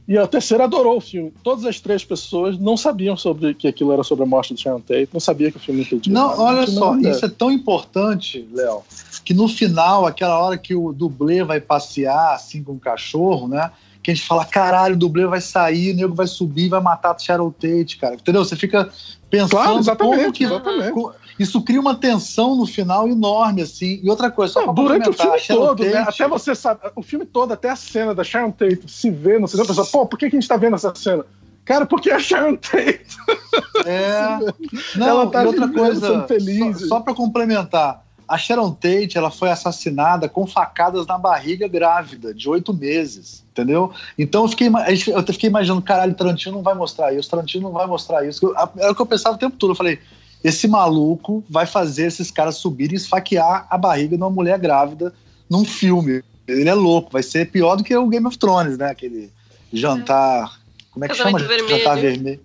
e a terceira adorou o filme. Todas as três pessoas não sabiam sobre que aquilo era sobre a morte de Sharon Tate, não sabia que o filme entendia. Não, olha só, isso é tão importante, Léo, que no final, aquela hora que o dublê vai passear assim com o cachorro, né? que a gente fala, caralho, o dublê vai sair, o nego vai subir, vai matar a Sharon Tate, cara. Entendeu? Você fica pensando claro, exatamente, como que exatamente. isso cria uma tensão no final enorme, assim. E outra coisa, só Não, durante o filme todo, né? Até você sabe, o filme todo, até a cena da Sharon Tate se vê no cinema, pessoa, pô, por que, que a gente tá vendo essa cena? Cara, porque é a Sharon Tate. É. Não, Ela tá outra coisa, feliz. Só, só para complementar, a Sharon Tate ela foi assassinada com facadas na barriga grávida, de oito meses, entendeu? Então eu fiquei, eu fiquei imaginando, caralho, Tarantino não vai mostrar isso, Tarantino não vai mostrar isso. Era o que eu pensava o tempo todo. Eu falei, esse maluco vai fazer esses caras subirem e esfaquear a barriga de uma mulher grávida num filme. Ele é louco, vai ser pior do que o Game of Thrones, né? Aquele jantar. Como é que Casamento chama? Vermelho. Jantar vermelho.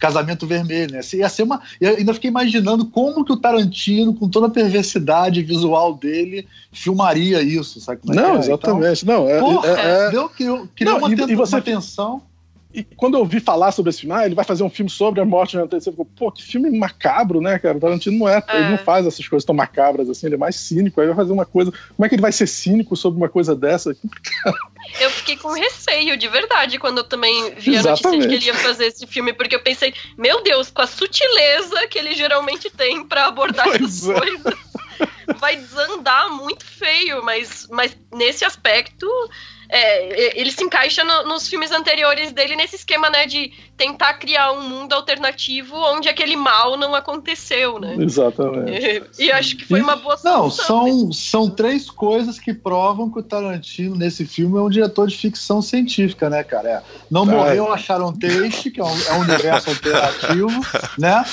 Casamento Vermelho, né? Ia ser uma. Eu ainda fiquei imaginando como que o Tarantino, com toda a perversidade visual dele, filmaria isso, sabe? Como é não, é? exatamente. Então, não, é, porra, é, é... Deu, criou, criou não, uma, e, e você uma tensão. E quando eu ouvi falar sobre esse filme, ah, ele vai fazer um filme sobre a morte de Antônio, você ficou, pô, que filme macabro, né, cara? O Tarantino não é, é, ele não faz essas coisas tão macabras assim, ele é mais cínico, aí vai fazer uma coisa. Como é que ele vai ser cínico sobre uma coisa dessa? Eu com receio, de verdade, quando eu também vi a notícia de que ele ia fazer esse filme, porque eu pensei, meu Deus, com a sutileza que ele geralmente tem para abordar pois essas é. coisas, vai desandar muito feio, mas, mas nesse aspecto é, ele se encaixa no, nos filmes anteriores dele nesse esquema, né, de tentar criar um mundo alternativo onde aquele mal não aconteceu, né? Exatamente. E, e acho que foi uma boa solução. Não, são, são três coisas que provam que o Tarantino, nesse filme, é um diretor de ficção científica, né, cara? É, não é. morreu a Sharon Tate, que é um, é um universo alternativo, né?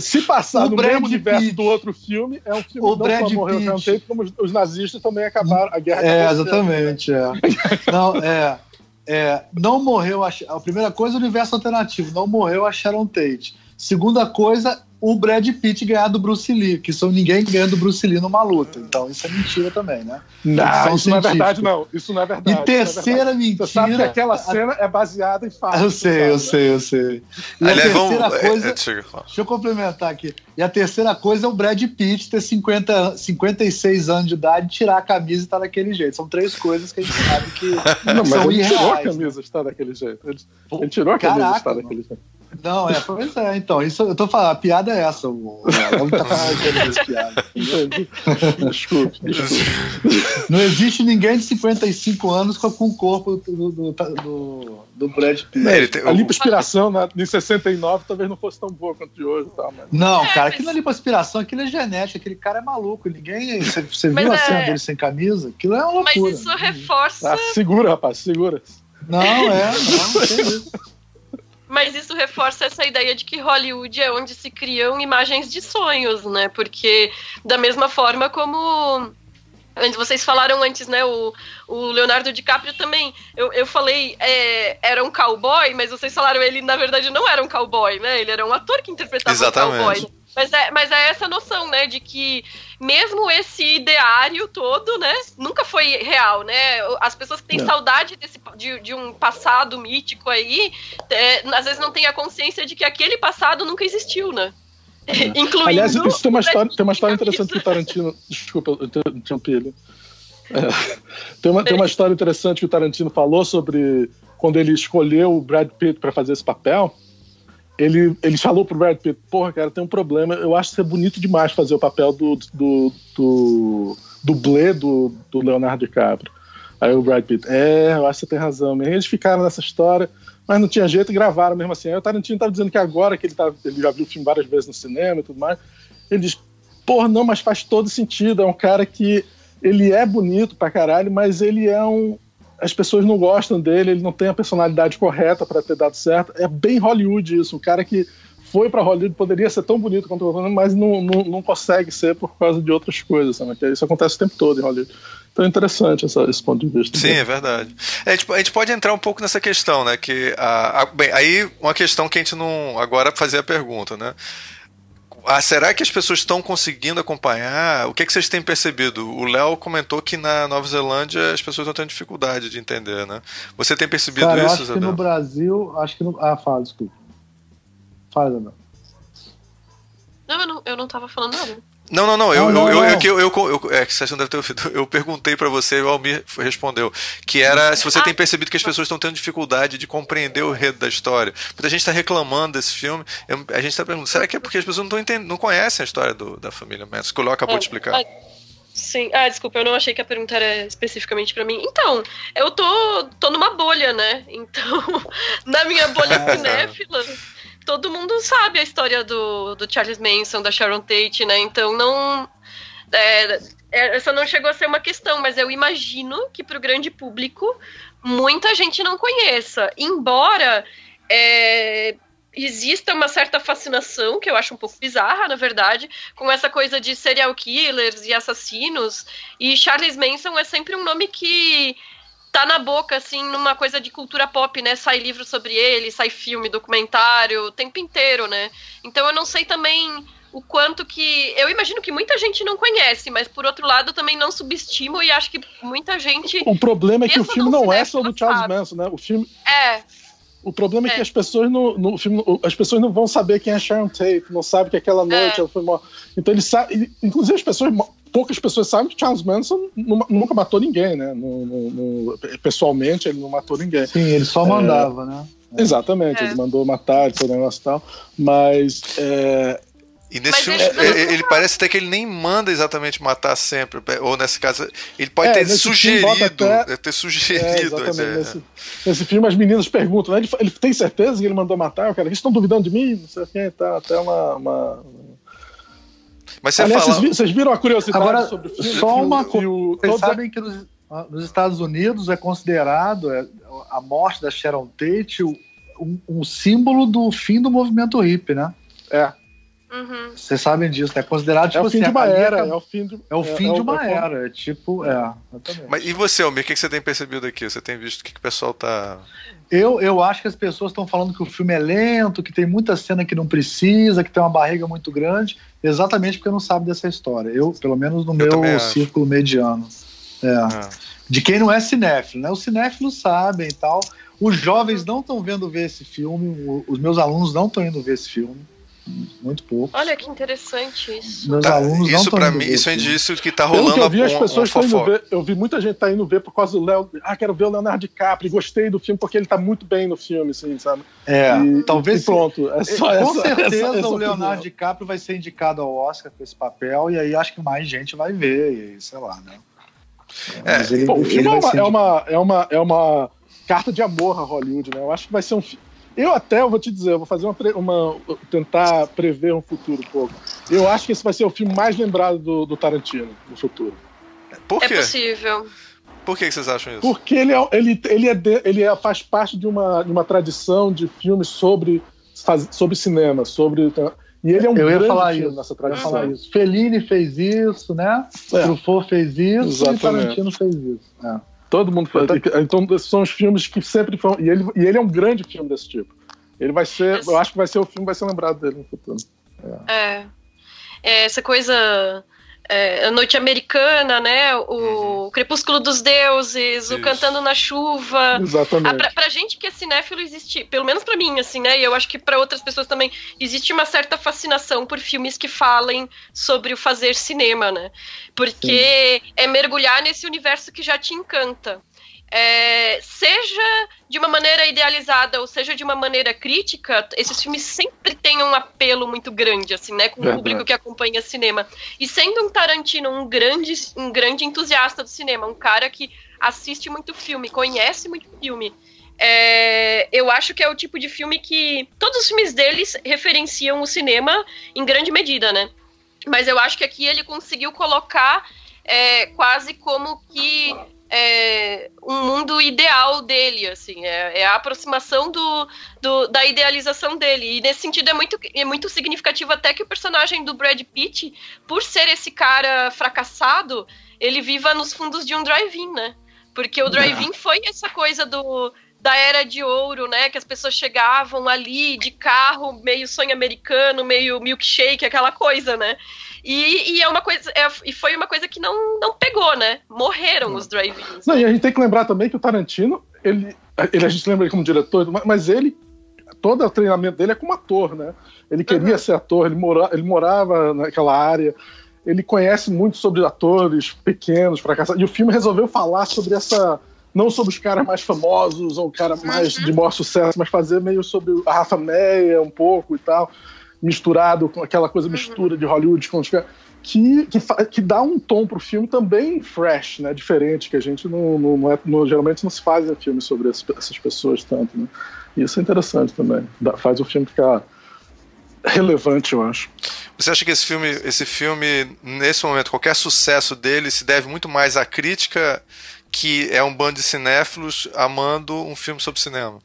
Se passar o no Brad mesmo universo Pitt, do outro filme, é um filme o não Brad só morreu a Sharon Tate, como os, os nazistas também acabaram, a guerra É, exatamente, é. Não, é, é, não morreu a, a primeira coisa, o universo alternativo, não morreu a Sharon Tate. Segunda coisa, o Brad Pitt ganhar do Bruce Lee, que são ninguém ganhando do Bruce Lee numa luta. Então isso é mentira também, né? Não, isso não é verdade, não. Isso não é verdade. E é terceira é mentira. Você sabe que aquela cena é baseada em fatos. Eu sei, eu sei, eu sei. E Aliás, a terceira vamos... coisa. É, é, deixa eu complementar aqui. E a terceira coisa é o Brad Pitt ter 50, 56 anos de idade, tirar a camisa e estar tá daquele jeito. São três coisas que a gente sabe que não, são mas ele irreais. tirou a camisa e está daquele jeito. Ele, ele tirou a camisa e está daquele jeito. Não, é, pois é, então, isso eu tô falando, a piada é essa, o Léo tá falando piada. Desculpe, desculpe. Não existe ninguém de 55 anos com, com o corpo do, do, do, do Brad Pitt. É, A lipoaspiração na, em 69 talvez não fosse tão boa quanto de hoje. Tá, mas... Não, É, cara, mas- aquilo ali pra aspiração, aquilo é genético, aquele cara é maluco. Ninguém. Você, você Mas viu a é- cena dele sem camisa? Aquilo é uma Mas loucura. isso reforça. Ah, segura, rapaz, segura. Não, é, não, tem isso. Mas isso reforça essa ideia de que Hollywood é onde se criam imagens de sonhos, né? Porque da mesma forma como vocês falaram antes, né? O, o Leonardo DiCaprio também. Eu, eu falei é, era um cowboy, mas vocês falaram ele na verdade não era um cowboy, né? Ele era um ator que interpretava Exatamente. um cowboy. Mas é, mas é essa noção, né, de que mesmo esse ideário todo, né, nunca foi real, né? As pessoas que têm Não. saudade desse, de, de um passado mítico aí, é, às vezes não têm a consciência de que aquele passado nunca existiu, né? Incluindo. Aliás, isso tem uma história, tem uma história interessante que o Tarantino. Desculpa, eu te- interrompi ele. É, tem, uma, tem uma história interessante que o Tarantino falou sobre quando ele escolheu o Brad Pitt para fazer esse papel. Ele, ele falou pro Brad Pitt: Porra, cara, tem um problema. Eu acho que é bonito demais fazer o papel do, do, do dublê do, do Leonardo DiCaprio. Aí o Brad Pitt: É, eu acho que você tem razão. mesmo." Eles ficaram nessa história mas não tinha jeito e gravaram mesmo assim. Aí o Tarantino tava dizendo que agora que ele, tá, ele já viu o filme várias vezes no cinema e tudo mais, ele diz, porra, não, mas faz todo sentido, é um cara que ele é bonito pra caralho, mas ele é um... As pessoas não gostam dele, ele não tem a personalidade correta pra ter dado certo. É bem Hollywood isso, um cara que foi pra Hollywood, poderia ser tão bonito quanto o mas não, não, não consegue ser por causa de outras coisas, sabe? Que Isso acontece o tempo todo em Hollywood. Então é interessante essa, esse ponto de vista. Sim, é verdade. É, gente, a gente pode entrar um pouco nessa questão, né? Que a, a- bem, aí uma questão que a gente não agora fazer a pergunta, né? Ah, será que as pessoas estão conseguindo acompanhar? O que, é que vocês têm percebido? O Léo comentou que na Nova Zelândia as pessoas estão tendo dificuldade de entender, né? Você tem percebido Cara, eu isso, acho que no Brasil, acho que no. Ah, fala, desculpa. Fala, Isabel. Não, eu não, eu não tava falando nada. Não, não, não. Eu, Não, não, eu, eu, não. é que eu, eu, eu- é que vocês não devem ter ouvido. Eu perguntei pra você e o Almir respondeu. Que era se você Ah. tem percebido que as pessoas estão tendo dificuldade de compreender o enredo da história. Muita gente está reclamando desse filme. Eu- a gente está perguntando, será que é porque as pessoas não, entendendo, não conhecem a história do- da família Manson? Que o Léo acabou de explicar. Ah, Sim. Ah, desculpa, eu não achei que a pergunta era especificamente pra mim. Então, eu tô, tô numa bolha, né? Então, na minha bolha Ah, cinéfila, todo mundo sabe a história do, do Charles Manson, da Sharon Tate, né? Então, não. é, essa não chegou a ser uma questão, mas eu imagino que pro grande público muita gente não conheça. Embora. é, Exista uma certa fascinação, que eu acho um pouco bizarra, na verdade, com essa coisa de serial killers e assassinos. E Charles Manson é sempre um nome que tá na boca, assim, numa coisa de cultura pop, né? Sai livro sobre ele, sai filme, documentário, o tempo inteiro, né? Então eu não sei também o quanto que. Eu imagino que muita gente não conhece, mas por outro lado eu também não subestimo e acho que muita gente. O problema é que o filme não não é sobre Charles sabe. Manson, né? O filme, É, O problema é, É. que as pessoas no, no filme, as pessoas não vão saber quem é Sharon Tate, não sabem que aquela noite É. ela foi morta. Então ele sabe, inclusive as pessoas, poucas pessoas sabem que Charles Manson nu- nunca matou ninguém, né? No- no- no- pessoalmente ele não matou ninguém. Sim, ele só mandava, né? Exatamente, É. ele mandou matar, todo negócio e tal. Mas é, E nesse Mas filme, ele- ele, ele parece até que ele nem manda exatamente matar sempre. Ou nesse caso, ele pode É, ter sugerido. até- Ter é, sugerido. exatamente. é. Nesse, nesse filme as meninas perguntam, né? Ele, ele tem certeza que ele mandou matar? O cara, eles estão duvidando de mim? Não sei o que, tá até uma. uma... Mas você Aliás, fala. vocês, vi- vocês viram a curiosidade Agora, sobre o filme? só uma coisa. Vocês todos- sabem que nos, nos Estados Unidos é considerado é, a morte da Sharon Tate um, um símbolo do fim do movimento hippie, né? É, uhum. Vocês sabem disso, é considerado é tipo o fim assim, de uma era. É o fim de, É o fim de uma é- era, é tipo, é, exatamente. Mas e você, Almir, o que que você tem percebido aqui? Você tem visto o que, que o pessoal tá. Eu, eu acho que as pessoas estão falando que o filme é lento, que tem muita cena que não precisa, que tem uma barriga muito grande, exatamente porque não sabe dessa história. Eu, pelo menos no Eu meu círculo mediano. É. Ah. De quem não é cinéfilo, né? Os cinéfilos sabem e tal. Os jovens não estão vendo ver esse filme, os meus alunos não estão indo ver esse filme. Muito pouco. Olha que interessante isso. Meus Tá, alunos isso para mim, isso é indício de que tá Pelo rolando que eu vi, as pessoas um indo ver. Eu vi muita gente tá indo ver por causa do Léo. Ah, quero ver o Leonardo DiCaprio. Gostei do filme porque ele tá muito bem no filme, assim, sabe? É, E- talvez e pronto. É só Com essa, certeza essa- essa o opinião. Leonardo DiCaprio vai ser indicado ao Oscar por esse papel, e aí acho que mais gente vai ver, e sei lá, né? É, ele, Pô, o ele filme é uma, é, uma, é, uma, é uma carta de amor a Hollywood, né? Eu acho que vai ser um filme. Eu até, eu vou te dizer, eu vou fazer uma, uma. tentar prever um futuro um pouco. Eu acho que esse vai ser o filme mais lembrado do, do Tarantino no futuro. Por É quê? possível. Por que que vocês acham isso? Porque ele, é, ele, ele, é de- ele é, faz parte de uma, de uma tradição de filmes sobre, sobre cinema, sobre. E ele é um Eu ia falar isso. nessa Eu ia tradição. falar isso. Fellini fez isso, né? É. Truffaut fez isso Exatamente. e Tarantino fez isso. É. Todo mundo faz. Então, esses são os filmes que sempre foram. E ele, e ele é um grande filme desse tipo. Ele vai ser. Eu acho que vai ser o filme, vai ser lembrado dele no futuro. É. É, essa coisa. É, a Noite Americana, né? O Uhum. Crepúsculo dos Deuses, o Isso. Cantando na Chuva. Exatamente. Ah, pra, pra gente que é cinéfilo, existe, pelo menos pra mim, assim, né? E eu acho que pra outras pessoas também, existe uma certa fascinação por filmes que falem sobre o fazer cinema, né? Porque é mergulhar nesse universo que já te encanta. É, seja de uma maneira idealizada ou seja de uma maneira crítica, esses filmes sempre têm um apelo muito grande, assim, né, com o público que acompanha cinema. E sendo um Tarantino um grande, um grande entusiasta do cinema, um cara que assiste muito filme, conhece muito filme, é, eu acho que é o tipo de filme que todos os filmes deles referenciam o cinema em grande medida, né? Mas eu acho que aqui ele conseguiu colocar é, quase como que é, um mundo ideal dele, assim, é, é a aproximação do, do- da idealização dele. E nesse sentido é muito, é muito significativo até que o personagem do Brad Pitt, por ser esse cara fracassado, ele viva nos fundos de um drive-in, né? Porque o drive-in foi essa coisa do da era de ouro, né? Que as pessoas chegavam ali de carro, meio sonho americano, meio milkshake, aquela coisa, né? E, e é uma coisa, é- e foi uma coisa que não, não pegou, né? Morreram os drive-ins. Não, e a gente tem que lembrar também que o Tarantino, ele, ele a gente lembra ele como diretor, mas- mas ele, todo o treinamento dele é como ator, né? Ele queria Uhum. ser ator, ele, mora, ele morava naquela área, ele conhece muito sobre atores pequenos, fracassados, e o filme resolveu falar sobre essa. Não sobre os caras mais famosos ou o cara mais Uhum. de maior sucesso, mas fazer meio sobre a Rafa Meia um pouco e tal, misturado com aquela coisa mistura de Hollywood com os que, que, que dá um tom pro filme também fresh, né? Diferente, que a gente não, não, não é, não- geralmente não se faz em filme sobre esse- essas pessoas tanto, né? E isso é interessante também. Dá- faz o filme ficar relevante, eu acho. Você acha que esse filme, esse filme, nesse momento, qualquer sucesso dele se deve muito mais à crítica que é um bando de cinéfilos amando um filme sobre cinema?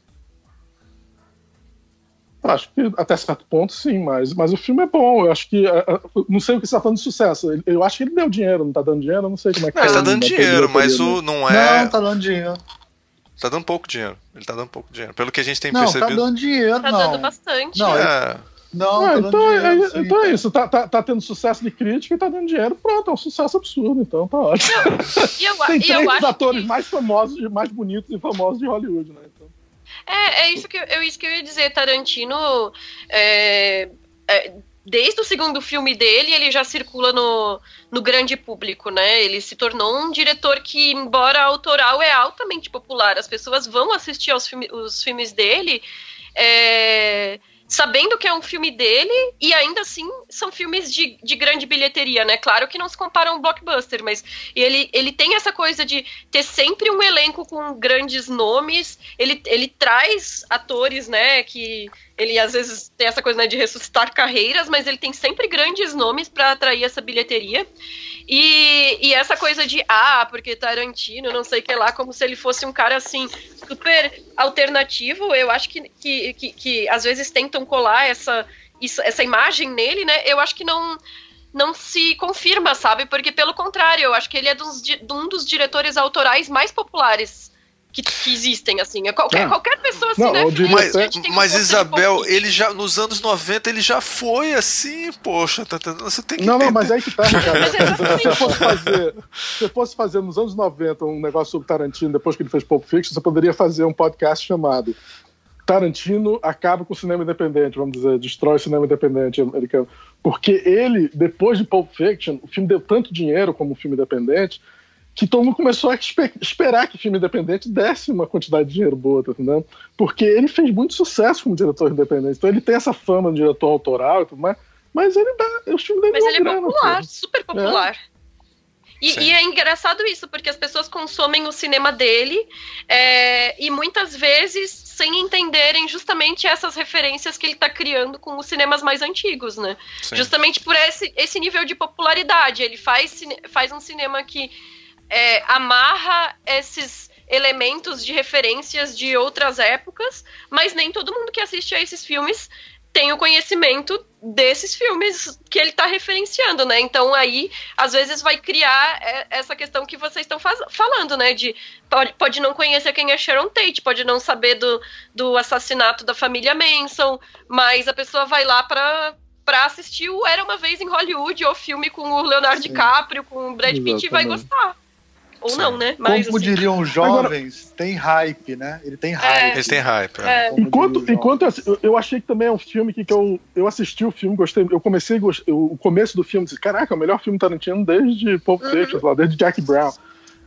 Acho que até certo ponto, sim, mas, mas o filme é bom. Eu acho que. ah, ah, Não sei o que você está falando de sucesso. Ele- Eu acho que ele deu dinheiro, não tá dando dinheiro, eu não sei como é que Não, ele tá na dando dinheiro, mas o não é. Não, tá dando dinheiro. Tá dando pouco dinheiro. Ele tá dando pouco dinheiro. Pelo que a gente tem Não, tá percebido. dando dinheiro, Tá não. dando bastante. Não, é, Não, Ah, tá dando então, é, dinheiro, sim. então é isso, tá, tá, tá tendo sucesso de crítica e tá dando dinheiro, pronto, é um sucesso absurdo, então tá ótimo. E eu, Tem e três eu atores que... mais famosos, mais bonitos e famosos de Hollywood, né? É, é isso que eu, é isso que eu ia dizer. Tarantino, é, é, desde o segundo filme dele, ele já circula no, no grande público, né? Ele se tornou um diretor que, embora autoral, é altamente popular. As pessoas vão assistir aos filme, os filmes dele. é, sabendo que é um filme dele, e ainda assim são filmes de, de grande bilheteria, né? Claro que não se compara a um blockbuster, mas ele, ele tem essa coisa de ter sempre um elenco com grandes nomes, ele, ele traz atores, né, que ele às vezes tem essa coisa né, de ressuscitar carreiras, mas ele tem sempre grandes nomes para atrair essa bilheteria. E, e essa coisa de, ah, porque Tarantino, não sei o que lá, como se ele fosse um cara assim, super alternativo, eu acho que, que, que, que às vezes tentam colar essa, isso, essa imagem nele, né? Eu acho que não não se confirma, sabe? Porque, pelo contrário, eu acho que ele é dos, di- um dos diretores autorais mais populares que, que existem, assim. É Qualquer, Ah. qualquer pessoa Não, cinéfila, eu diria Mas, mas Isabel, ele já nos anos 90 ele já foi assim, poxa, tá- tá- você tem que Não, não, entender. mas aí que tá, cara. Se, você fosse fazer, se você fosse fazer nos anos 90 um negócio sobre Tarantino, depois que ele fez Pulp Fiction, você poderia fazer um podcast chamado Tarantino acaba com o cinema independente, vamos dizer, destrói o cinema independente americano. Porque ele, depois de Pulp Fiction, o filme deu tanto dinheiro como um filme independente que todo mundo começou a esperar que o filme independente desse uma quantidade de dinheiro boa, tá entendendo? Porque ele fez muito sucesso como diretor independente. Então ele tem essa fama de diretor autoral e tudo mais, mas ele dá. O filme dele Mas ele é grana, popular, pô. super popular. E, Sim. e é engraçado isso, porque as pessoas consomem o cinema dele é, e muitas vezes sem entenderem justamente essas referências que ele está criando com os cinemas mais antigos, né? Sim. Justamente por esse, esse nível de popularidade. Ele faz, faz um cinema que é, amarra esses elementos de referências de outras épocas, mas nem todo mundo que assiste a esses filmes tem o conhecimento desses filmes que ele está referenciando, né? Então aí, às vezes, vai criar é, essa questão que vocês estão falando, né? De pode, pode não conhecer quem é Sharon Tate, pode não saber do, do assassinato da família Manson, mas a pessoa vai lá para para assistir o Era uma vez em Hollywood ou filme com o Leonardo DiCaprio, com o Brad Pitt e vai Exatamente. gostar. Ou Sim. não, né? Mas Como assim, diriam os jovens, tem hype, né? Ele tem hype. Eles têm hype. é. é, Enquanto, enquanto eu, eu achei que também é um filme que, que eu, eu assisti o filme, gostei. Eu comecei gostar. O começo do filme, disse, caraca, é o melhor filme Tarantino desde Pulp Uhum. Fiction, lá, desde Jack Brown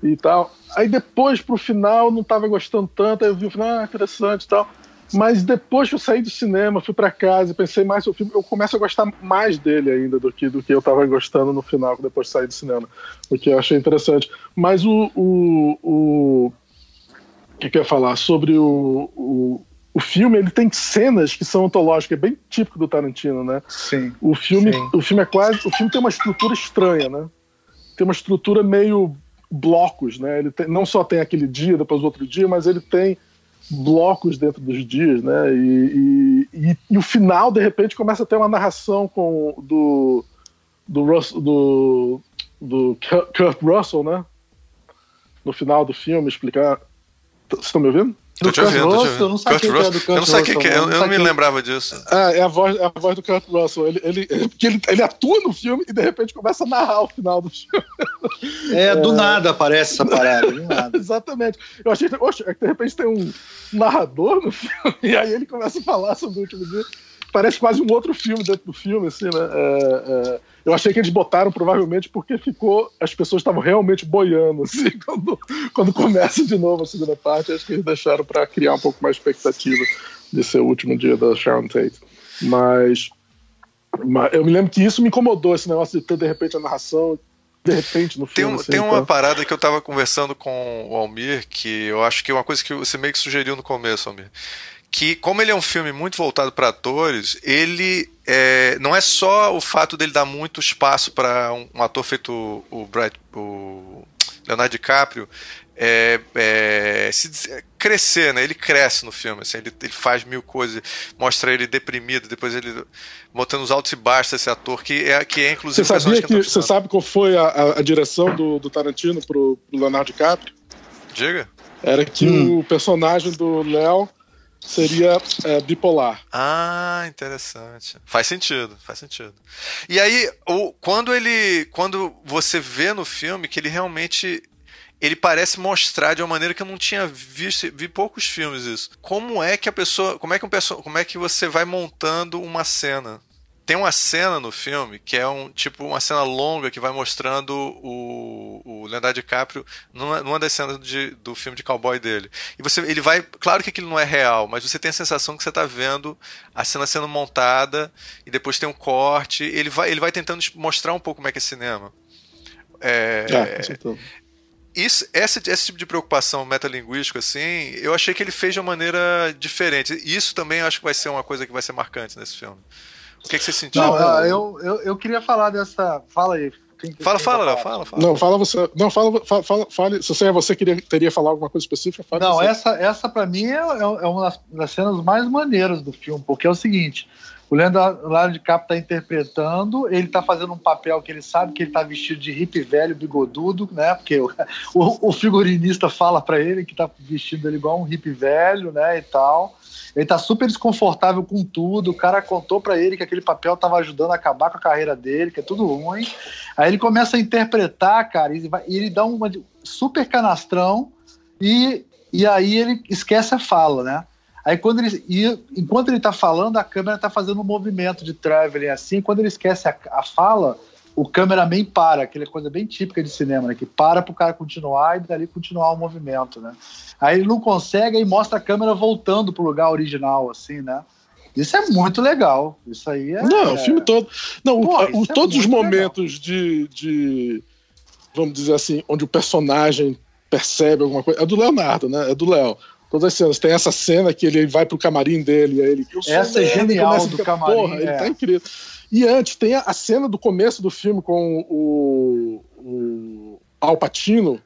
e tal. Aí depois, pro final, não tava gostando tanto, aí eu vi o final, ah, interessante e tal. Mas depois que eu saí do cinema, fui pra casa e pensei mais sobre o filme, eu começo a gostar mais dele ainda do que, do que eu tava gostando no final, depois de sair do cinema. O que eu achei interessante. Mas o. o, o que, que eu ia falar? Sobre o, o, o filme, ele tem cenas que são antológicas, é bem típico do Tarantino, né? Sim. O filme, Sim. o filme é quase. O filme tem uma estrutura estranha, né? Tem uma estrutura meio blocos, né? Ele tem- não só tem aquele dia, depois outro dia, mas ele tem blocos dentro dos dias, né? E, e, e- o final, de repente, começa a ter uma narração com do do, do, do Kurt Russell, né? No final do filme, explicar. Vocês estão me ouvindo? Tô te ouvindo, tô te ouvindo. Russell, eu não sabia Kurt que era do Russell. Kurt Eu não Russell, que é, eu, não eu não me lembrava disso. Ah, é a voz, é a voz do Kurt Russell. Ele, ele, porque ele, ele atua no filme e de repente começa a narrar o final do filme. É, do nada aparece essa parada, do nada. Exatamente. Eu achei, oxe, é que de repente tem um narrador no filme e aí ele começa a falar sobre o último dia. Parece quase um outro filme dentro do filme, assim, né? É, é, eu achei que eles botaram provavelmente porque ficou. As pessoas estavam realmente boiando, assim, quando, quando começa de novo a segunda parte. Acho que eles deixaram para criar um pouco mais expectativa de ser o último dia da Sharon Tate. Mas, mas eu me lembro que isso me incomodou, esse negócio de ter de repente a narração, de repente no Tem, filme. um- assim, tem uma então. parada que eu tava conversando com o Almir, que eu acho que é uma coisa que você meio que sugeriu no começo, Almir. Que, como ele é um filme muito voltado para atores, ele é, não é só o fato dele dar muito espaço para um, um ator feito o, Brad, o Leonardo DiCaprio é, é, se crescer, né? Ele cresce no filme, assim, ele, ele faz mil coisas, mostra ele deprimido, depois ele botando os altos e baixos desse ator, que é, que é inclusive Você o personagem sabia que eu que. tô Você sabe qual foi a, a- a direção do, do Tarantino pro, pro Leonardo DiCaprio? Diga. Era que Hum. o personagem do Léo seria é, bipolar. Ah, interessante. Faz sentido, faz sentido. E aí, o, quando ele. Quando você vê no filme que ele realmente. Ele parece mostrar de uma maneira que eu não tinha visto, vi poucos filmes isso. Como é que a pessoa, como é que um como é que você vai montando uma cena? Tem uma cena no filme que é um tipo uma cena longa que vai mostrando o, o Leonardo DiCaprio numa, numa das cenas de- do filme de cowboy dele. E você, ele vai, claro que aquilo não é real, mas você tem a sensação que você está vendo a cena sendo montada e depois tem um corte. Ele vai, ele vai tentando mostrar um pouco como é que é cinema. É, É, isso, esse, esse tipo de preocupação metalinguística, assim, eu achei que ele fez de uma maneira diferente. Isso também eu acho que vai ser uma coisa que vai ser marcante nesse filme. O que, que você sentiu? Não, ah, eu, eu, eu queria falar dessa. Fala aí. Quem- Fala, quem fala, fala, fala. Não, fala você. Não, fala, fala, fala fale. Se você, você queria, teria falar alguma coisa específica, fala Não, você. essa, essa para mim é, é uma das, das cenas mais maneiras do filme, porque é o seguinte: o Leonardo DiCaprio está interpretando, ele está fazendo um papel que ele sabe que ele está vestido de hippie velho, bigodudo, né? Porque o, o, o figurinista fala para ele que está vestido ele igual um hippie velho, né? E tal. Ele tá super desconfortável com tudo. O cara contou para ele que aquele papel tava ajudando a acabar com a carreira dele, que é tudo ruim. Aí ele começa a interpretar, cara, e, ele dá de- super canastrão e, e aí ele esquece a fala, né? Aí quando ele. E, enquanto ele tá falando, a câmera tá fazendo um movimento de traveling assim. Quando ele esquece a, a fala, o cameraman para, aquela coisa bem típica de cinema, né? Que para pro cara continuar e dali continuar o movimento, né? Aí ele não consegue e mostra a câmera voltando pro lugar original, assim, né? Isso é muito legal. Isso aí é. Não, o filme todo. Não, o- Pô, o- isso é todos os muito momentos de, de. Vamos dizer assim, onde o personagem percebe alguma coisa. É do Leonardo, né? É do Léo. Todas as cenas. Tem essa cena que ele vai pro camarim dele e aí ele. "Eu sou Essa é merda", e genial do ficar, camarim, Porra, ele é. tá incrível. E antes, tem a, a cena do começo do filme com o, o Al Pacino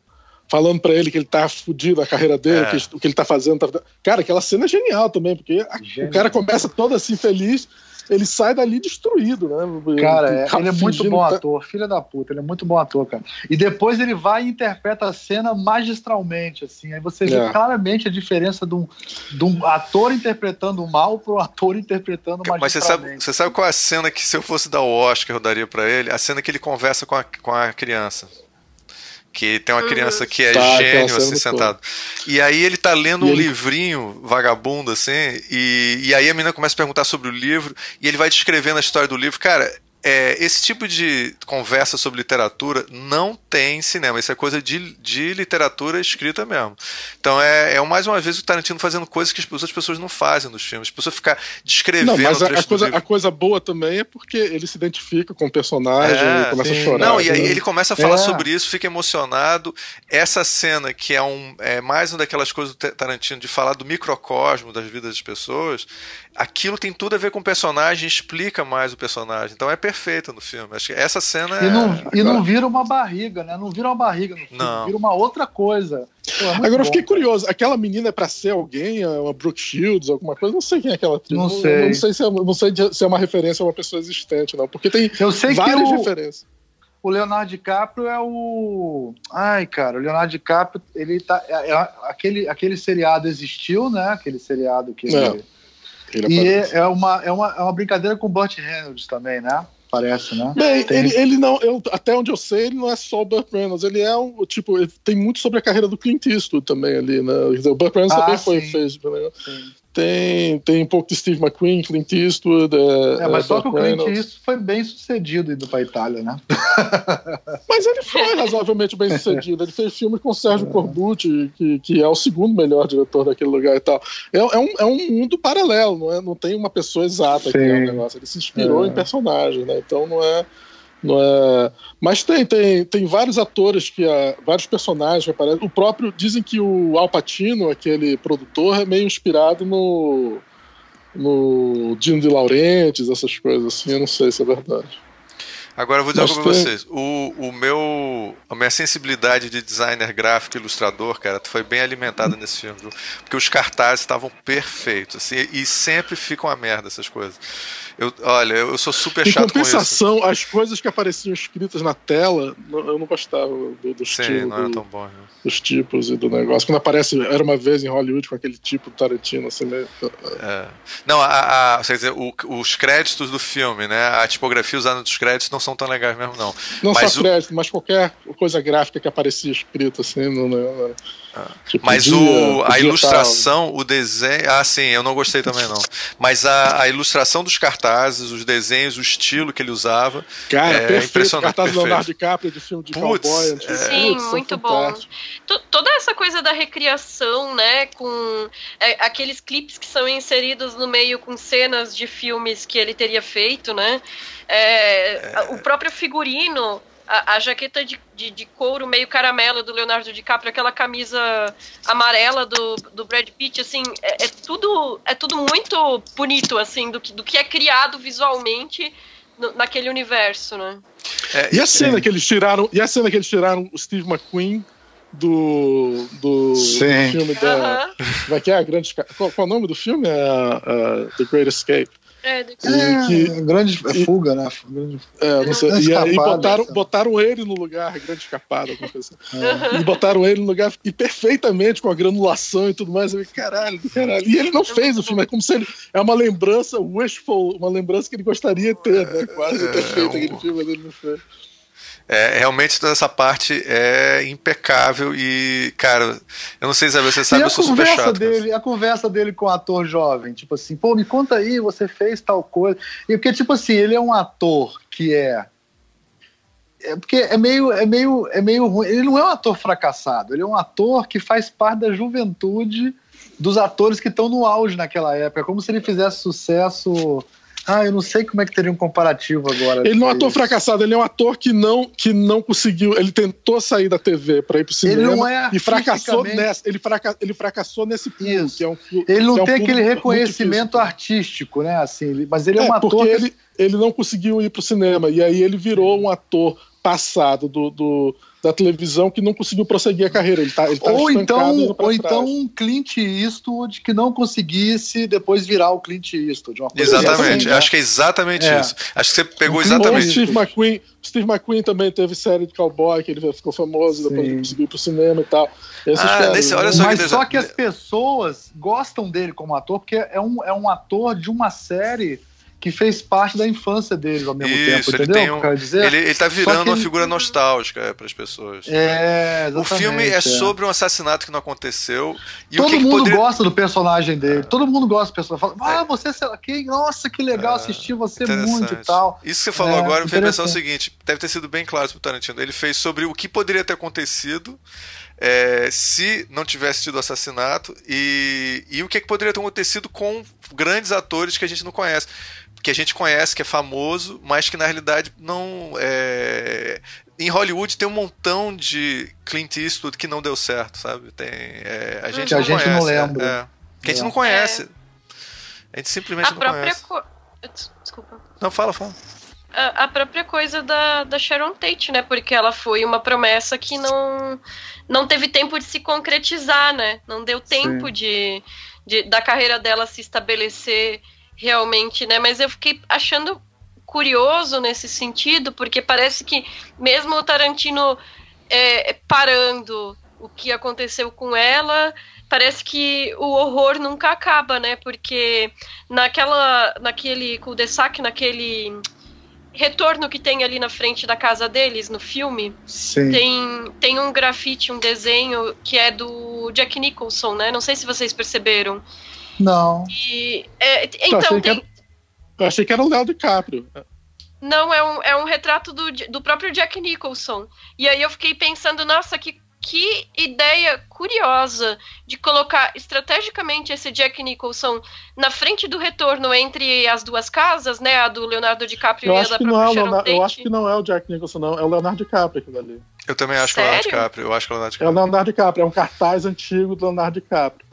falando pra ele que ele tá fudido a carreira dele, É. que o que ele tá fazendo. tá- Cara, aquela cena é genial também, porque a- Genial. o cara começa todo assim feliz, ele sai dali destruído, né? Cara, é- ele é muito bom tá- ator, filha da puta, ele é muito bom ator, cara. E depois ele vai e interpreta a cena magistralmente, assim. Aí você vê É. claramente a diferença de um, de um ator interpretando o mal para um ator interpretando Mas você sabe, magistralmente. você sabe qual é a cena que, se eu fosse dar o Oscar, eu daria pra ele? A cena que ele conversa com a, com a criança. Que tem uma Uhum. criança que é Tá, gênio, assim, sentado. E aí ele tá lendo E um ele- livrinho vagabundo, assim, e, e aí a menina começa a perguntar sobre o livro, e ele vai descrevendo a história do livro. Cara, é, esse tipo de conversa sobre literatura não tem em cinema. Isso é coisa de, de literatura escrita mesmo. Então é, é mais uma vez o Tarantino fazendo coisas que as outras pessoas não fazem nos filmes. As pessoas ficam descrevendo Não, mas a, a coisa, a coisa boa também é porque ele se identifica com o personagem É, e começa sim. a chorar. Não, e aí né? ele começa a falar É. sobre isso, fica emocionado. Essa cena, que é, um, é mais uma daquelas coisas do Tarantino de falar do microcosmo das vidas das pessoas, aquilo tem tudo a ver com o personagem, explica mais o personagem. Então é perfeito no filme. Acho que essa cena E é. não, e não vira uma barriga, né? Não vira uma barriga no filme, Não. vira uma outra coisa. Pô, é Agora eu bom, fiquei cara. curioso, aquela menina é pra ser alguém, é uma Brooke Shields, alguma coisa, não sei quem é aquela atriz. Não eu sei. Não sei se é, não sei se é uma referência a uma pessoa existente, não, porque tem Eu sei que várias o, referências. o Leonardo DiCaprio é o. Ai, cara, o Leonardo DiCaprio, ele tá. é- é- aquele, aquele seriado existiu, né? Aquele seriado que ele. É, Ele E é, é uma, é, uma, é uma brincadeira com o Burt Reynolds também, né? Parece, né? Bem, Tem. ele, ele não, eu- até onde eu sei, ele não é só o Burt Reynolds, ele é um, tipo, ele tem muito sobre a carreira do Clint Eastwood também ali, né? Quer dizer, O Burt Reynolds Ah, também foi, sim. fez, né? Sim. tem, tem um pouco de Steve McQueen, Clint Eastwood, é, É, mas é, só que o Clint Reynolds. Eastwood foi bem sucedido indo pra Itália, né? Mas ele foi razoavelmente bem sucedido. Ele fez filme com o Sérgio Corbucci, que, que é o segundo melhor diretor daquele lugar e tal. É, é um, é um mundo paralelo, não, é, não tem uma pessoa exata que é o Sim. negócio. Ele se inspirou É. em personagens, né? Então não é. É... Mas tem, tem, tem vários atores que. ah, vários personagens que aparecem. O próprio. Dizem que o Al Pacino, aquele produtor, é meio inspirado no. No Dino de Laurentiis, essas coisas assim, eu não sei se é verdade. Agora eu vou dizer uma pra vocês. O, o meu, a minha sensibilidade de designer gráfico e ilustrador, cara, foi bem alimentada nesse filme, viu? Porque os cartazes estavam perfeitos, assim, e sempre ficam a merda essas coisas. Eu, olha, eu sou super Em chato com isso. compensação, as coisas que apareciam escritas na tela, eu não gostava do, do Sim, estilo, não era do- tão bom. né? dos tipos e do negócio. Quando aparece, era uma vez em Hollywood com aquele tipo Tarantino, assim, meio... É. Não, a, a- quer dizer, o- os créditos do filme, né? A tipografia usada nos créditos não são tão legais mesmo, não. não Mas só o- crédito, mas qualquer coisa gráfica que aparecia escrito assim, não, não, não. Tipo, Mas podia- o, a podia ilustração, o desenho. Ah, sim, eu não gostei também, não. Mas a, a ilustração dos cartazes, os desenhos, o estilo que ele usava. tá- Cara, é perfeito. impressionante, Cartaz do perfeito. Leonardo DiCaprio de filme de Putz, cowboy. antigo. é. Sim, Putz, muito bom. Toda essa coisa da recriação, né, com é, aqueles clipes que são inseridos no meio com cenas de filmes que ele teria feito, né? É, a- O próprio figurino, a, a jaqueta de, de, de couro meio caramelo do Leonardo DiCaprio, aquela camisa amarela do, do Brad Pitt, assim, é, é tudo é tudo muito bonito, assim, do que, do que é criado visualmente no- naquele universo, né? É, E a cena que eles tiraram, e a cena que eles tiraram o Steve McQueen do, do, Sim. filme da. Como é que é a grande. Qual, qual é o nome do filme? É a The Great Escape. É, E que- É, grande é fuga, né? Grande- É, não sei. Grande E botaram, essa. botaram ele no lugar, grande escapada, alguma coisa assim. é. E botaram ele no lugar e perfeitamente com a granulação e tudo mais. Eu, caralho, caralho. E ele não fez o filme, é como se ele. É uma lembrança wishful, uma lembrança que ele gostaria de ter, né? Quase ter É, feito um- aquele filme, mas ele não fez. É, realmente toda essa parte é impecável e, cara, eu não sei se você sabe, e eu sou super chato. dele, a conversa dele com o ator jovem, tipo assim, pô, me conta aí, você fez tal coisa. E porque, tipo assim, ele é um ator que é. É porque é meio, é meio, é meio ruim. Ele não é um ator fracassado, ele é um ator que faz parte da juventude dos atores que estão no auge naquela época. É como se ele fizesse sucesso. Ah, eu não sei como é que teria um comparativo agora. Ele não é um ator fracassado, ele é um ator que não, que não conseguiu. Ele tentou sair da TV para ir pro cinema Ele não é e fracassou nessa. Ele, fraca, ele fracassou nesse que é um Ele não que é um tem aquele reconhecimento artístico, né? Assim, mas ele é, É, um ator. porque que- ele, ele não conseguiu ir pro cinema. E aí ele virou um ator passado do, do- da televisão que não conseguiu prosseguir a carreira. Ele tá, ele tá ou então, ou então um Clint Eastwood que não conseguisse depois virar o Clint Eastwood. uma coisa Exatamente, assim, né? acho que é exatamente É. isso. Acho que você pegou Ou o exatamente. Steve McQueen. Steve McQueen também teve série de cowboy, que ele ficou famoso, depois Sim. ele conseguiu ir pro cinema e tal. Ah, nesse- né? olha só Mas que só que as pessoas gostam dele como ator, porque é um, é um ator de uma série que fez parte da infância deles ao mesmo Isso, tempo, ele entendeu? tem um- dizer? Ele, ele tá virando que uma ele- figura nostálgica para as pessoas. É, o filme é, exatamente, sobre um assassinato que não aconteceu. E Todo que, que mundo poderia. gosta do personagem dele. Todo mundo gosta do personagem. Fala, ah, você, sei lá, quem? Nossa, que legal É, assistir você muito e tal. Isso que você falou É, agora me fez pensar o seguinte: deve ter sido bem claro pro Tarantino. Ele fez sobre o que poderia ter acontecido é, se não tivesse tido assassinato e, e o que, que poderia ter acontecido com grandes atores que a gente não conhece. Que a gente conhece, que é famoso, mas que na realidade não. é, Em Hollywood tem um montão de Clint Eastwood que não deu certo, sabe? Tem, é, a gente Que a não gente conhece. não lembra. É, é. que a gente É. não conhece. A gente simplesmente A não própria. conhece. co- Desculpa. Não, fala, fala. a, a própria coisa da, da Sharon Tate, né? Porque ela foi uma promessa que não, não teve tempo de se concretizar, né? Não deu tempo de, de da carreira dela se estabelecer realmente, né? Mas eu fiquei achando curioso nesse sentido, porque parece que mesmo o Tarantino é, parando o que aconteceu com ela, parece que o horror nunca acaba, né? Porque naquela, naquele cul-de-sac, naquele retorno que tem ali na frente da casa deles no filme, Sim. tem, tem um grafite, um desenho que é do Jack Nicholson, né? Não sei se vocês perceberam. Não. E, é, Eu então, achei que tem, era- Eu achei que era o Léo DiCaprio. Não, é um, é um retrato do, do próprio Jack Nicholson. E aí eu fiquei pensando, nossa, que, que ideia curiosa de colocar estrategicamente esse Jack Nicholson na frente do retorno entre as duas casas, né? A do Leonardo DiCaprio Eu e a da não é própria Leonardo, eu acho que não é o Jack Nicholson, não. É o Leonardo DiCaprio aquilo ali. Eu também acho que é o Leonardo Sério? DiCaprio. Eu acho que é o Leonardo É o DiCaprio. Leonardo DiCaprio, é um cartaz antigo do Leonardo DiCaprio.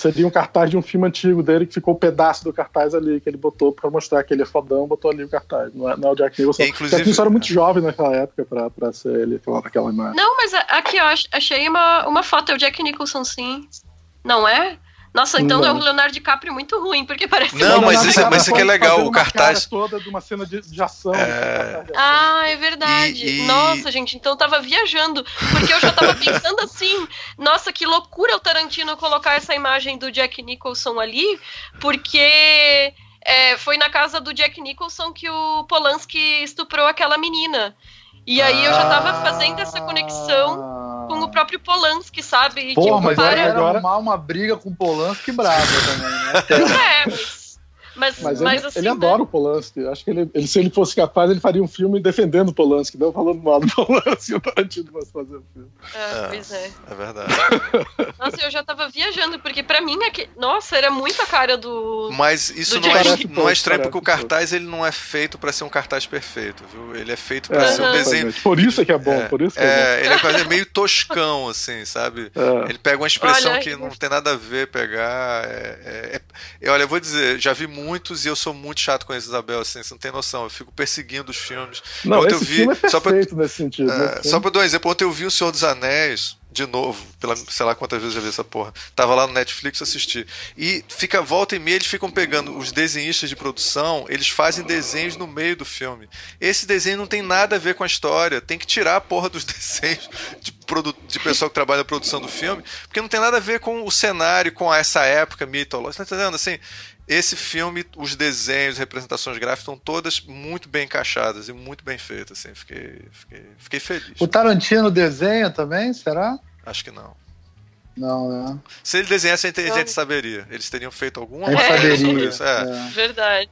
Seria um cartaz de um filme antigo dele que ficou um pedaço do cartaz ali, que ele botou pra mostrar que ele é fodão, botou ali o cartaz. Não é, não é o Jack Nicholson. O inclusive- Jack Nicholson era muito jovem naquela época pra, pra ser ele aquela, aquela imagem. Não, mas aqui eu ach- achei uma, uma foto, é o Jack Nicholson, sim. Não é? Nossa, então Não. é o Leonardo DiCaprio muito ruim, porque parece Não, que mas isso é- mas isso aqui é legal, o cartaz- toda de uma cena de, de ação. É. Ah, é verdade. E- e- Nossa, gente, então eu tava viajando. Porque eu já tava pensando assim, nossa, que loucura o Tarantino colocar essa imagem do Jack Nicholson ali, porque é, foi na casa do Jack Nicholson que o Polanski estuprou aquela menina. E aí eu já tava fazendo essa conexão com o próprio Polanski, sabe? E, Pô, tipo, mas para- era, arrumar uma briga com o Polanski brava também, né? É, mas. Mas, Mas, mas ele, assim. ele né? adora o Polanski. Acho que ele, ele- se ele fosse capaz, ele faria um filme defendendo o Polanski, não falando mal do Polanski. O Tarantino fosse fazer o filme. É, pois é. É verdade. Nossa, eu já tava viajando, porque pra mim, aqui... nossa, era muito a cara do. Mas isso Do não é, não é estranho porque o cartaz ele não é feito pra ser um cartaz perfeito, viu? Ele é feito pra É, ser um desenho. Por isso é que é bom, por isso que é, É, ele é quase meio toscão, assim, sabe? É. Ele pega uma expressão Olha, que não tem nada a ver pegar. É, é- é- olha, eu vou dizer, já vi muitos e eu sou muito chato com a Isabel, assim, você não tem noção. Eu fico perseguindo os filmes. Não, Ontem eu vi- é só pra- nesse sentido. É, né? só pra dar um exemplo, ontem eu vi O Senhor dos Anéis de novo, pela sei lá quantas vezes eu já vi essa porra. Tava lá no Netflix assisti. E fica volta e meia eles ficam pegando os desenhistas de produção, eles fazem desenhos no meio do filme. Esse desenho não tem nada a ver com a história, tem que tirar a porra dos desenhos de, produ de pessoal que trabalha na produção do filme, porque não tem nada a ver com o cenário, com essa época mitológica, tá entendendo? Assim, esse filme, os desenhos, representações gráficas estão todas muito bem encaixadas e muito bem feitas. Assim, fiquei, fiquei, fiquei feliz. O Tarantino desenha também, será? Acho que não. Não, né? Se ele desenhasse, a gente saberia. Eles teriam feito alguma A gente matéria saberia. sobre isso. É. é. Verdade.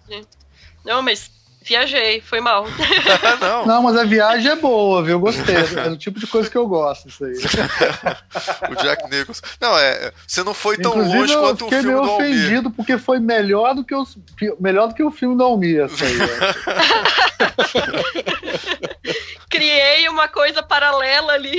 Não, mas viajei, foi mal. não. Não, mas a viagem é boa, viu? Eu gostei. É o tipo de coisa que eu gosto, isso aí. o Jack Nicholson. Não, é. Você não foi tão Inclusive, longe quanto o fiquei filme meio do Almir. ofendido porque foi melhor do que, os, melhor do que o filme do Almir. Isso aí, Criei uma coisa paralela ali.